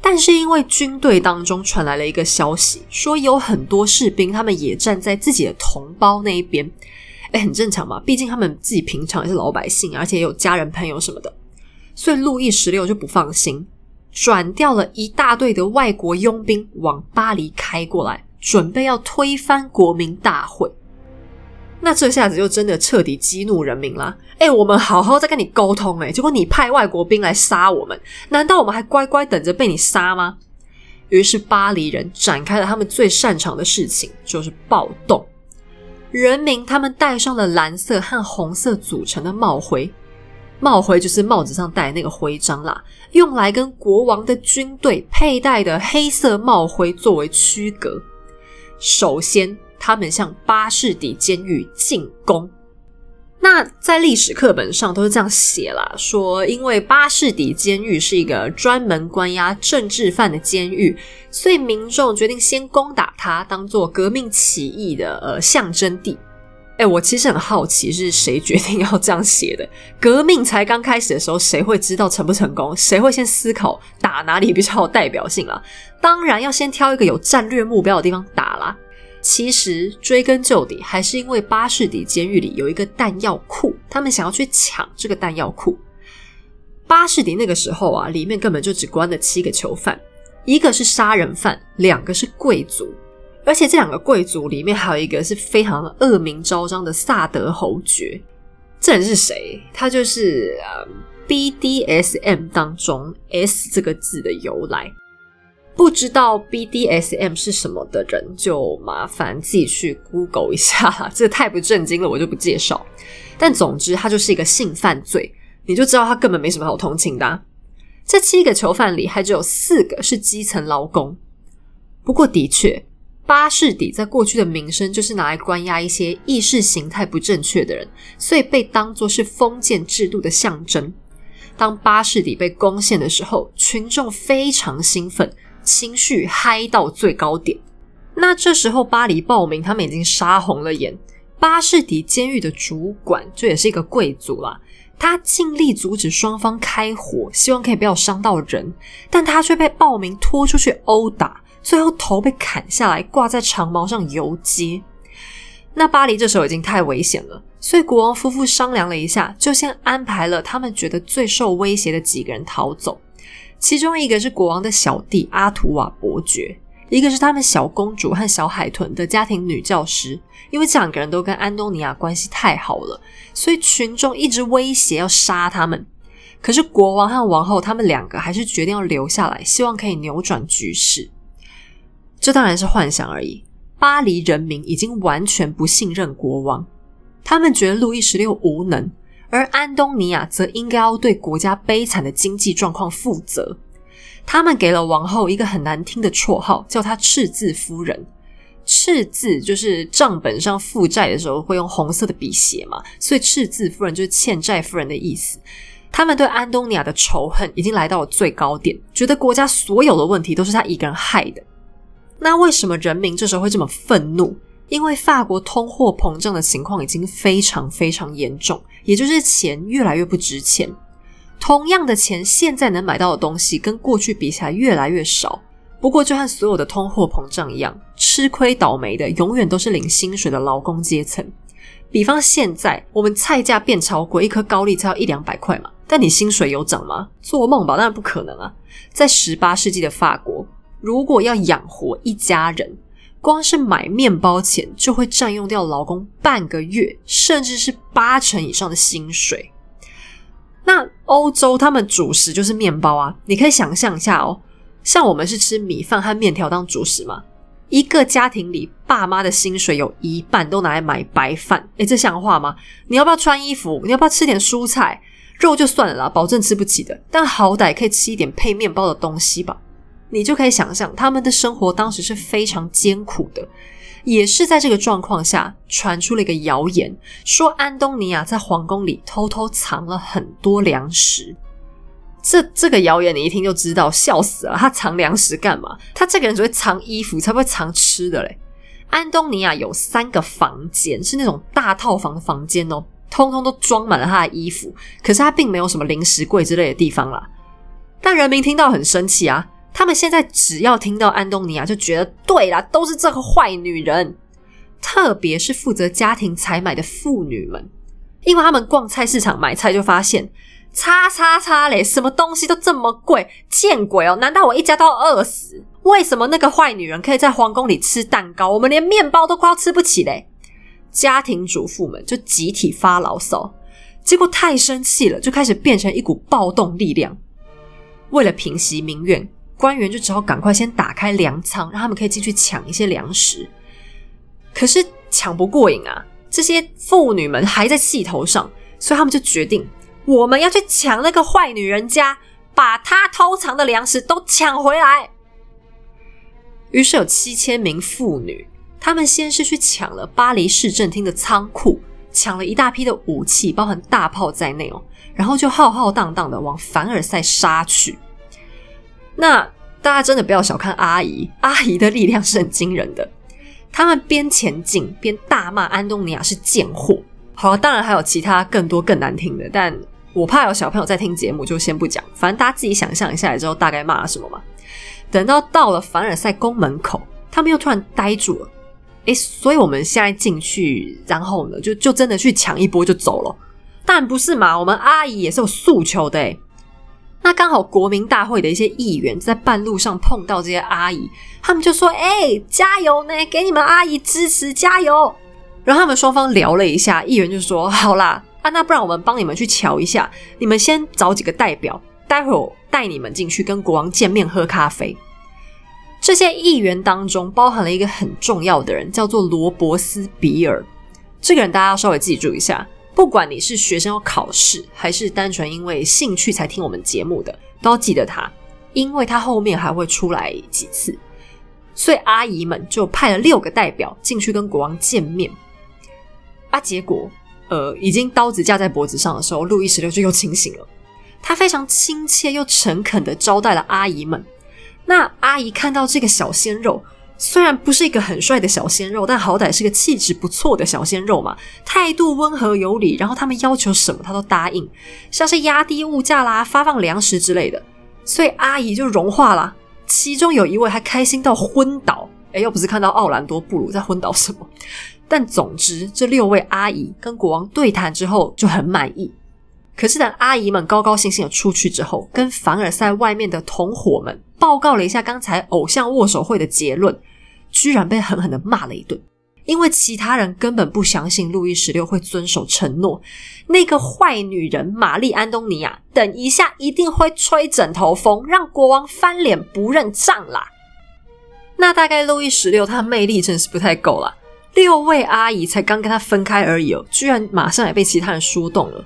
但是因为军队当中传来了一个消息，说有很多士兵他们也站在自己的同胞那一边。哎，很正常嘛，毕竟他们自己平常也是老百姓，而且有家人朋友什么的，所以路易十六就不放心。转调了一大队的外国佣兵往巴黎开过来，准备要推翻国民大会。那这下子就真的彻底激怒人民了。哎，我们好好在跟你沟通，哎，结果你派外国兵来杀我们，难道我们还乖乖等着被你杀吗？于是巴黎人展开了他们最擅长的事情，就是暴动。人民他们戴上了蓝色和红色组成的帽徽。帽徽就是帽子上戴那个徽章啦，用来跟国王的军队佩戴的黑色帽徽作为区隔。首先，他们向巴士底监狱进攻。那在历史课本上都是这样写啦，说因为巴士底监狱是一个专门关押政治犯的监狱，所以民众决定先攻打它，当做革命起义的呃象征地。哎，我其实很好奇是谁决定要这样写的。革命才刚开始的时候，谁会知道成不成功？谁会先思考打哪里比较有代表性啦？当然要先挑一个有战略目标的地方打啦。其实追根究底，还是因为巴士底监狱里有一个弹药库，他们想要去抢这个弹药库。巴士底那个时候啊，里面根本就只关了七个囚犯，一个是杀人犯，两个是贵族。而且这两个贵族里面还有一个是非常恶名昭彰的萨德侯爵。这人是谁？他就是呃 BDSM 当中 S 这个字的由来。不知道 BDSM 是什么的人，就麻烦自己去 Google 一下。这太不正经了，我就不介绍。但总之，他就是一个性犯罪，你就知道他根本没什么好同情的。这七个囚犯里，还只有四个是基层劳工。不过，的确。巴士底在过去的名声就是拿来关押一些意识形态不正确的人，所以被当作是封建制度的象征。当巴士底被攻陷的时候，群众非常兴奋，情绪嗨到最高点。那这时候巴黎报名，他们已经杀红了眼。巴士底监狱的主管，这也是一个贵族啦，他尽力阻止双方开火，希望可以不要伤到人，但他却被报名拖出去殴打。最后头被砍下来，挂在长矛上游街。那巴黎这时候已经太危险了，所以国王夫妇商量了一下，就先安排了他们觉得最受威胁的几个人逃走。其中一个是国王的小弟阿图瓦伯爵，一个是他们小公主和小海豚的家庭女教师。因为这两个人都跟安东尼亚关系太好了，所以群众一直威胁要杀他们。可是国王和王后他们两个还是决定要留下来，希望可以扭转局势。这当然是幻想而已。巴黎人民已经完全不信任国王，他们觉得路易十六无能，而安东尼亚则应该要对国家悲惨的经济状况负责。他们给了王后一个很难听的绰号，叫她“赤字夫人”。赤字就是账本上负债的时候会用红色的笔写嘛，所以“赤字夫人”就是欠债夫人的意思。他们对安东尼亚的仇恨已经来到了最高点，觉得国家所有的问题都是他一个人害的。那为什么人民这时候会这么愤怒？因为法国通货膨胀的情况已经非常非常严重，也就是钱越来越不值钱。同样的钱，现在能买到的东西跟过去比起来越来越少。不过，就和所有的通货膨胀一样，吃亏倒霉的永远都是领薪水的劳工阶层。比方现在，我们菜价变超贵，一颗高丽菜要一两百块嘛，但你薪水有涨吗？做梦吧，当然不可能啊！在十八世纪的法国。如果要养活一家人，光是买面包钱就会占用掉劳工半个月，甚至是八成以上的薪水。那欧洲他们主食就是面包啊，你可以想象一下哦，像我们是吃米饭和面条当主食吗？一个家庭里，爸妈的薪水有一半都拿来买白饭，诶，这像话吗？你要不要穿衣服？你要不要吃点蔬菜？肉就算了啦，保证吃不起的，但好歹可以吃一点配面包的东西吧。你就可以想象，他们的生活当时是非常艰苦的。也是在这个状况下，传出了一个谣言，说安东尼亚在皇宫里偷偷藏了很多粮食。这这个谣言你一听就知道，笑死了！他藏粮食干嘛？他这个人只会藏衣服，才不会藏吃的嘞。安东尼亚有三个房间，是那种大套房的房间哦，通通都装满了他的衣服。可是他并没有什么零食柜之类的地方啦。但人民听到很生气啊。他们现在只要听到安东尼亚，就觉得对啦，都是这个坏女人。特别是负责家庭采买的妇女们，因为他们逛菜市场买菜就发现，叉叉叉嘞，什么东西都这么贵，见鬼哦！难道我一家都要饿死？为什么那个坏女人可以在皇宫里吃蛋糕，我们连面包都快要吃不起嘞？家庭主妇们就集体发牢骚，结果太生气了，就开始变成一股暴动力量。为了平息民怨。官员就只好赶快先打开粮仓，让他们可以进去抢一些粮食。可是抢不过瘾啊，这些妇女们还在气头上，所以他们就决定，我们要去抢那个坏女人家，把她偷藏的粮食都抢回来。于是有七千名妇女，他们先是去抢了巴黎市政厅的仓库，抢了一大批的武器，包含大炮在内哦，然后就浩浩荡荡的往凡尔赛杀去。那大家真的不要小看阿姨，阿姨的力量是很惊人的。他们边前进边大骂安东尼亚是贱货。好，当然还有其他更多更难听的，但我怕有小朋友在听节目，就先不讲。反正大家自己想象一下之后，大概骂了什么嘛。等到到了凡尔赛宫门口，他们又突然呆住了。诶，所以我们现在进去，然后呢，就就真的去抢一波就走了？但不是嘛，我们阿姨也是有诉求的诶那刚好国民大会的一些议员在半路上碰到这些阿姨，他们就说：“哎，加油呢，给你们阿姨支持，加油！”然后他们双方聊了一下，议员就说：“好啦，啊，那不然我们帮你们去瞧一下，你们先找几个代表，待会儿带你们进去跟国王见面喝咖啡。”这些议员当中包含了一个很重要的人，叫做罗伯斯比尔。这个人大家要稍微记住一下。不管你是学生要考试，还是单纯因为兴趣才听我们节目的，都要记得他，因为他后面还会出来几次。所以阿姨们就派了六个代表进去跟国王见面。啊，结果，呃，已经刀子架在脖子上的时候，路易十六就又清醒了。他非常亲切又诚恳的招待了阿姨们。那阿姨看到这个小鲜肉。虽然不是一个很帅的小鲜肉，但好歹是个气质不错的小鲜肉嘛，态度温和有礼，然后他们要求什么他都答应，像是压低物价啦、发放粮食之类的，所以阿姨就融化了。其中有一位还开心到昏倒，哎，又不是看到奥兰多布鲁在昏倒什么。但总之，这六位阿姨跟国王对谈之后就很满意。可是等阿姨们高高兴兴的出去之后，跟凡尔赛外面的同伙们报告了一下刚才偶像握手会的结论。居然被狠狠的骂了一顿，因为其他人根本不相信路易十六会遵守承诺。那个坏女人玛丽安东尼娅，等一下一定会吹枕头风，让国王翻脸不认账啦。那大概路易十六他的魅力真是不太够了。六位阿姨才刚跟他分开而已哦，居然马上也被其他人说动了。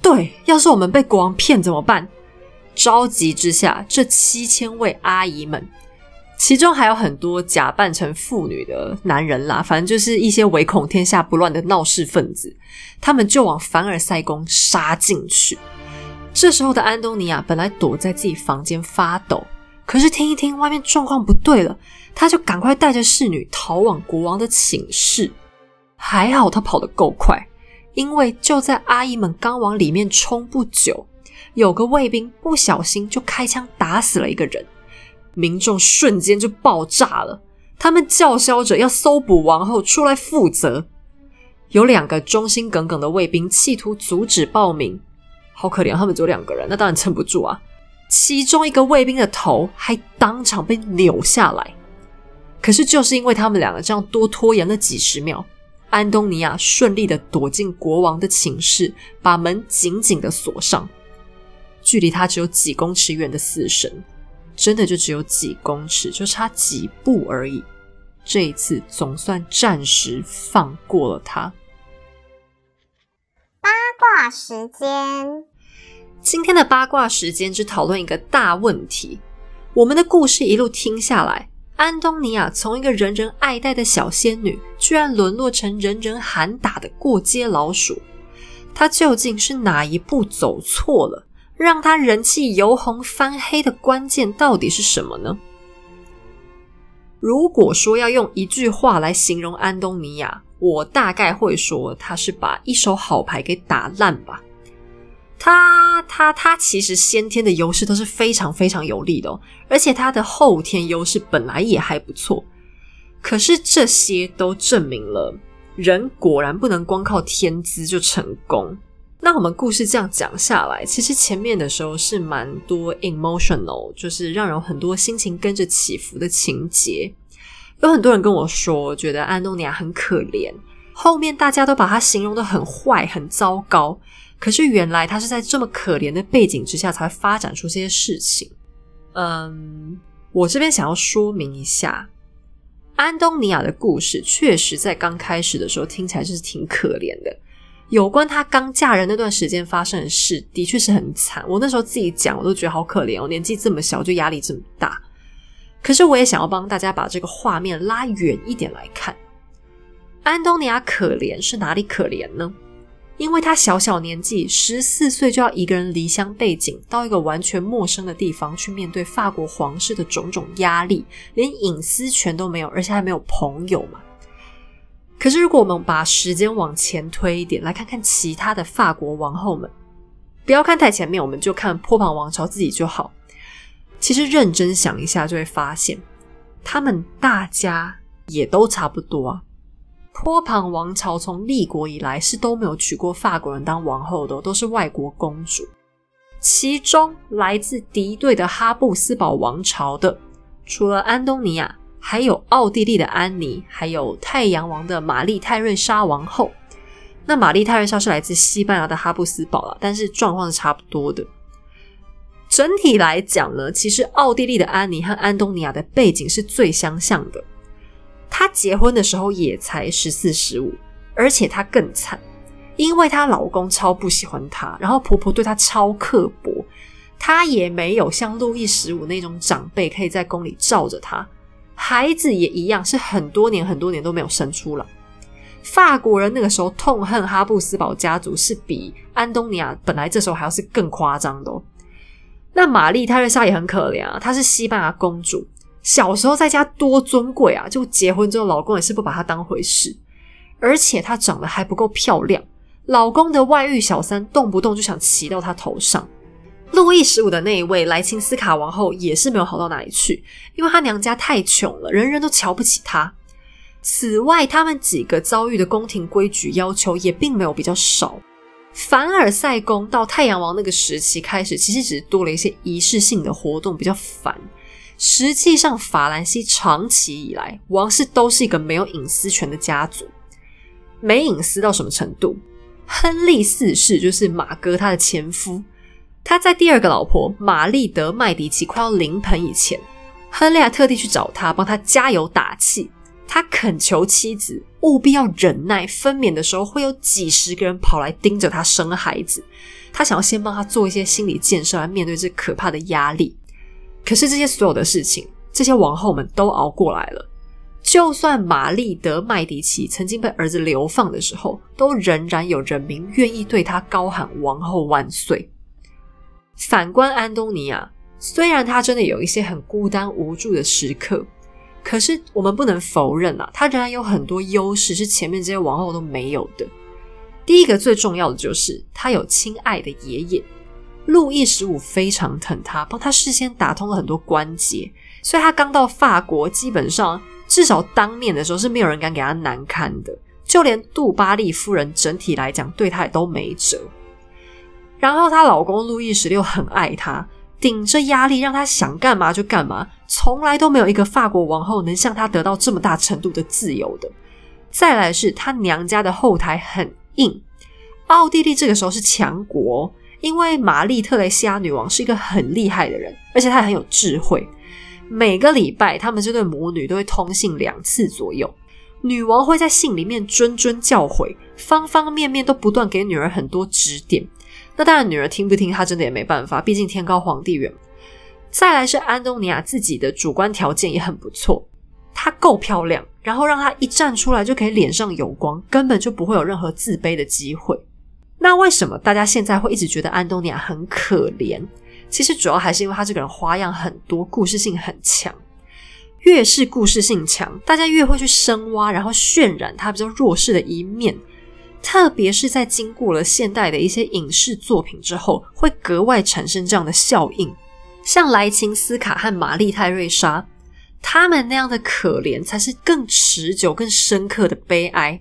对，要是我们被国王骗怎么办？着急之下，这七千位阿姨们。其中还有很多假扮成妇女的男人啦，反正就是一些唯恐天下不乱的闹事分子，他们就往凡尔赛宫杀进去。这时候的安东尼亚本来躲在自己房间发抖，可是听一听外面状况不对了，他就赶快带着侍女逃往国王的寝室。还好他跑得够快，因为就在阿姨们刚往里面冲不久，有个卫兵不小心就开枪打死了一个人。民众瞬间就爆炸了，他们叫嚣着要搜捕王后出来负责。有两个忠心耿耿的卫兵企图阻止暴民，好可怜，他们只有两个人，那当然撑不住啊。其中一个卫兵的头还当场被扭下来。可是就是因为他们两个这样多拖延了几十秒，安东尼亚顺利的躲进国王的寝室，把门紧紧的锁上。距离他只有几公尺远的死神。真的就只有几公尺，就差几步而已。这一次总算暂时放过了他。八卦时间，今天的八卦时间只讨论一个大问题。我们的故事一路听下来，安东尼娅从一个人人爱戴的小仙女，居然沦落成人人喊打的过街老鼠。她究竟是哪一步走错了？让他人气由红翻黑的关键到底是什么呢？如果说要用一句话来形容安东尼亚，我大概会说他是把一手好牌给打烂吧。他他他其实先天的优势都是非常非常有利的，而且他的后天优势本来也还不错。可是这些都证明了，人果然不能光靠天资就成功。那我们故事这样讲下来，其实前面的时候是蛮多 emotional，就是让人很多心情跟着起伏的情节。有很多人跟我说，觉得安东尼亚很可怜，后面大家都把他形容的很坏、很糟糕。可是原来他是在这么可怜的背景之下，才发展出这些事情。嗯，我这边想要说明一下，安东尼亚的故事确实在刚开始的时候听起来是挺可怜的。有关她刚嫁人那段时间发生的事，的确是很惨。我那时候自己讲，我都觉得好可怜哦，年纪这么小就压力这么大。可是我也想要帮大家把这个画面拉远一点来看。安东尼亚可怜是哪里可怜呢？因为她小小年纪，十四岁就要一个人离乡背井，到一个完全陌生的地方去面对法国皇室的种种压力，连隐私权都没有，而且还没有朋友嘛。可是，如果我们把时间往前推一点，来看看其他的法国王后们，不要看太前面，我们就看波旁王朝自己就好。其实认真想一下，就会发现，他们大家也都差不多啊。波旁王朝从立国以来是都没有娶过法国人当王后的，都是外国公主。其中来自敌对的哈布斯堡王朝的，除了安东尼亚，还有奥地利的安妮，还有太阳王的玛丽泰瑞莎王后。那玛丽泰瑞莎是来自西班牙的哈布斯堡了，但是状况是差不多的。整体来讲呢，其实奥地利的安妮和安东尼亚的背景是最相像的。她结婚的时候也才十四十五，而且她更惨。因为她老公超不喜欢她，然后婆婆对她超刻薄，她也没有像路易十五那种长辈可以在宫里罩着她，孩子也一样是很多年很多年都没有生出来。法国人那个时候痛恨哈布斯堡家族，是比安东尼亚本来这时候还要是更夸张的哦。那玛丽泰瑞莎也很可怜啊，她是西班牙公主，小时候在家多尊贵啊，就结婚之后老公也是不把她当回事，而且她长得还不够漂亮。老公的外遇小三动不动就想骑到她头上。路易十五的那一位莱钦斯卡王后也是没有好到哪里去，因为她娘家太穷了，人人都瞧不起她。此外，他们几个遭遇的宫廷规矩要求也并没有比较少。凡尔赛宫到太阳王那个时期开始，其实只是多了一些仪式性的活动，比较烦。实际上，法兰西长期以来，王室都是一个没有隐私权的家族。没隐私到什么程度？亨利四世就是马哥他的前夫，他在第二个老婆玛丽德麦迪奇快要临盆以前，亨利亚特地去找他，帮他加油打气。他恳求妻子务必要忍耐，分娩的时候会有几十个人跑来盯着他生孩子。他想要先帮他做一些心理建设，来面对这可怕的压力。可是这些所有的事情，这些王后们都熬过来了。就算玛丽德麦迪奇曾经被儿子流放的时候，都仍然有人民愿意对他高喊“王后万岁”。反观安东尼亚，虽然他真的有一些很孤单无助的时刻，可是我们不能否认啊，他仍然有很多优势是前面这些王后都没有的。第一个最重要的就是他有亲爱的爷爷路易十五，非常疼他，帮他事先打通了很多关节，所以他刚到法国，基本上。至少当面的时候是没有人敢给她难堪的，就连杜巴利夫人整体来讲对她也都没辙。然后她老公路易十六很爱她，顶着压力让她想干嘛就干嘛，从来都没有一个法国王后能像她得到这么大程度的自由的。再来是她娘家的后台很硬，奥地利这个时候是强国，因为玛丽特雷西亚女王是一个很厉害的人，而且她很有智慧。每个礼拜，他们这对母女都会通信两次左右。女王会在信里面谆谆教诲，方方面面都不断给女儿很多指点。那当然，女儿听不听，她真的也没办法，毕竟天高皇帝远。再来是安东尼亚自己的主观条件也很不错，她够漂亮，然后让她一站出来就可以脸上有光，根本就不会有任何自卑的机会。那为什么大家现在会一直觉得安东尼亚很可怜？其实主要还是因为她这个人花样很多，故事性很强。越是故事性强，大家越会去深挖，然后渲染她比较弱势的一面。特别是在经过了现代的一些影视作品之后，会格外产生这样的效应。像莱琴斯卡和玛丽泰瑞莎，他们那样的可怜，才是更持久、更深刻的悲哀。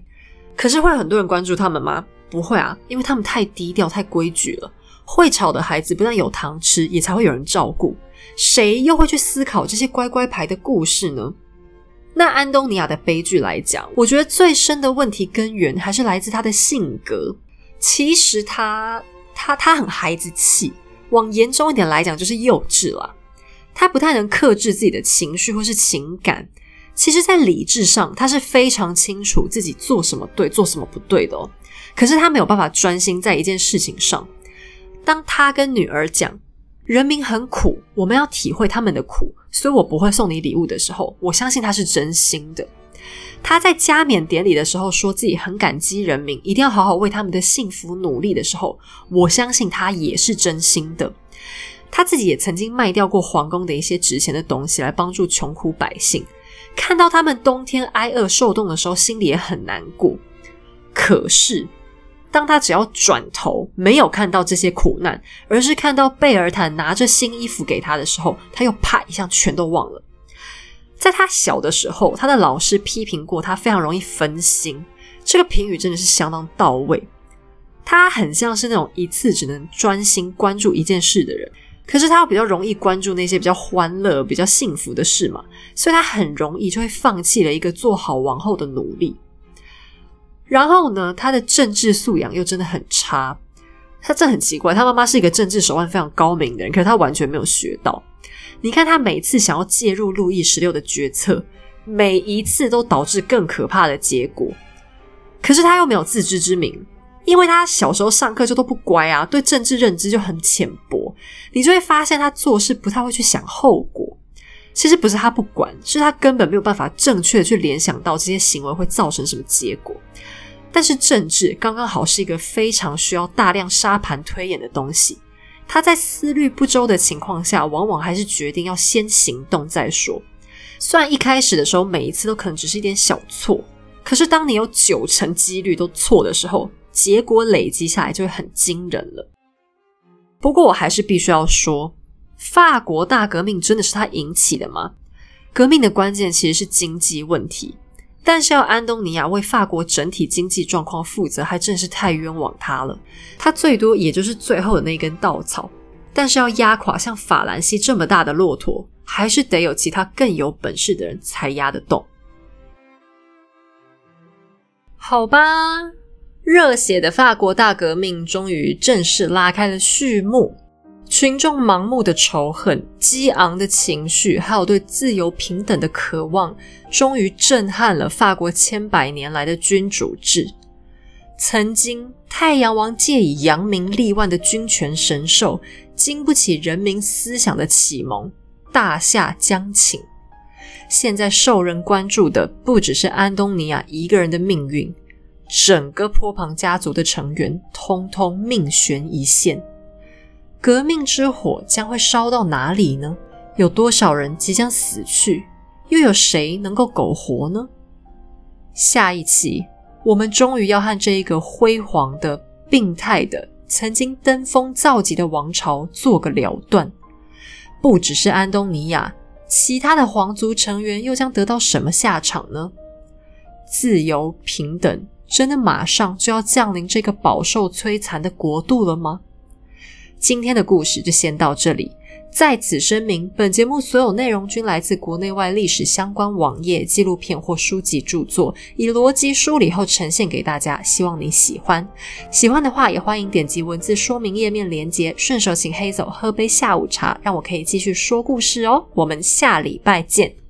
可是会有很多人关注他们吗？不会啊，因为他们太低调、太规矩了。会吵的孩子不但有糖吃，也才会有人照顾。谁又会去思考这些乖乖牌的故事呢？那安东尼亚的悲剧来讲，我觉得最深的问题根源还是来自他的性格。其实他他他很孩子气，往严重一点来讲就是幼稚了。他不太能克制自己的情绪或是情感。其实，在理智上，他是非常清楚自己做什么对，做什么不对的哦。可是他没有办法专心在一件事情上。当他跟女儿讲人民很苦，我们要体会他们的苦，所以我不会送你礼物的时候，我相信他是真心的。他在加冕典礼的时候说自己很感激人民，一定要好好为他们的幸福努力的时候，我相信他也是真心的。他自己也曾经卖掉过皇宫的一些值钱的东西来帮助穷苦百姓，看到他们冬天挨饿受冻的时候，心里也很难过。可是。当他只要转头，没有看到这些苦难，而是看到贝尔坦拿着新衣服给他的时候，他又啪一下全都忘了。在他小的时候，他的老师批评过他非常容易分心，这个评语真的是相当到位。他很像是那种一次只能专心关注一件事的人，可是他又比较容易关注那些比较欢乐、比较幸福的事嘛，所以他很容易就会放弃了一个做好王后的努力。然后呢，他的政治素养又真的很差。他这很奇怪，他妈妈是一个政治手腕非常高明的人，可是他完全没有学到。你看，他每次想要介入路易十六的决策，每一次都导致更可怕的结果。可是他又没有自知之明，因为他小时候上课就都不乖啊，对政治认知就很浅薄。你就会发现他做事不太会去想后果。其实不是他不管，是他根本没有办法正确的去联想到这些行为会造成什么结果。但是政治刚刚好是一个非常需要大量沙盘推演的东西，他在思虑不周的情况下，往往还是决定要先行动再说。虽然一开始的时候每一次都可能只是一点小错，可是当你有九成几率都错的时候，结果累积下来就会很惊人了。不过我还是必须要说，法国大革命真的是他引起的吗？革命的关键其实是经济问题。但是要安东尼亚为法国整体经济状况负责，还真是太冤枉他了。他最多也就是最后的那根稻草。但是要压垮像法兰西这么大的骆驼，还是得有其他更有本事的人才压得动。好吧，热血的法国大革命终于正式拉开了序幕。群众盲目的仇恨、激昂的情绪，还有对自由平等的渴望，终于震撼了法国千百年来的君主制。曾经太阳王借以扬名立万的君权神授，经不起人民思想的启蒙，大厦将倾。现在受人关注的不只是安东尼亚一个人的命运，整个波旁家族的成员通通命悬一线。革命之火将会烧到哪里呢？有多少人即将死去？又有谁能够苟活呢？下一期，我们终于要和这一个辉煌的、病态的、曾经登峰造极的王朝做个了断。不只是安东尼亚，其他的皇族成员又将得到什么下场呢？自由平等真的马上就要降临这个饱受摧残的国度了吗？今天的故事就先到这里。在此声明，本节目所有内容均来自国内外历史相关网页、纪录片或书籍著作，以逻辑梳理后呈现给大家。希望你喜欢。喜欢的话，也欢迎点击文字说明页面连接，顺手请黑走喝杯下午茶，让我可以继续说故事哦。我们下礼拜见。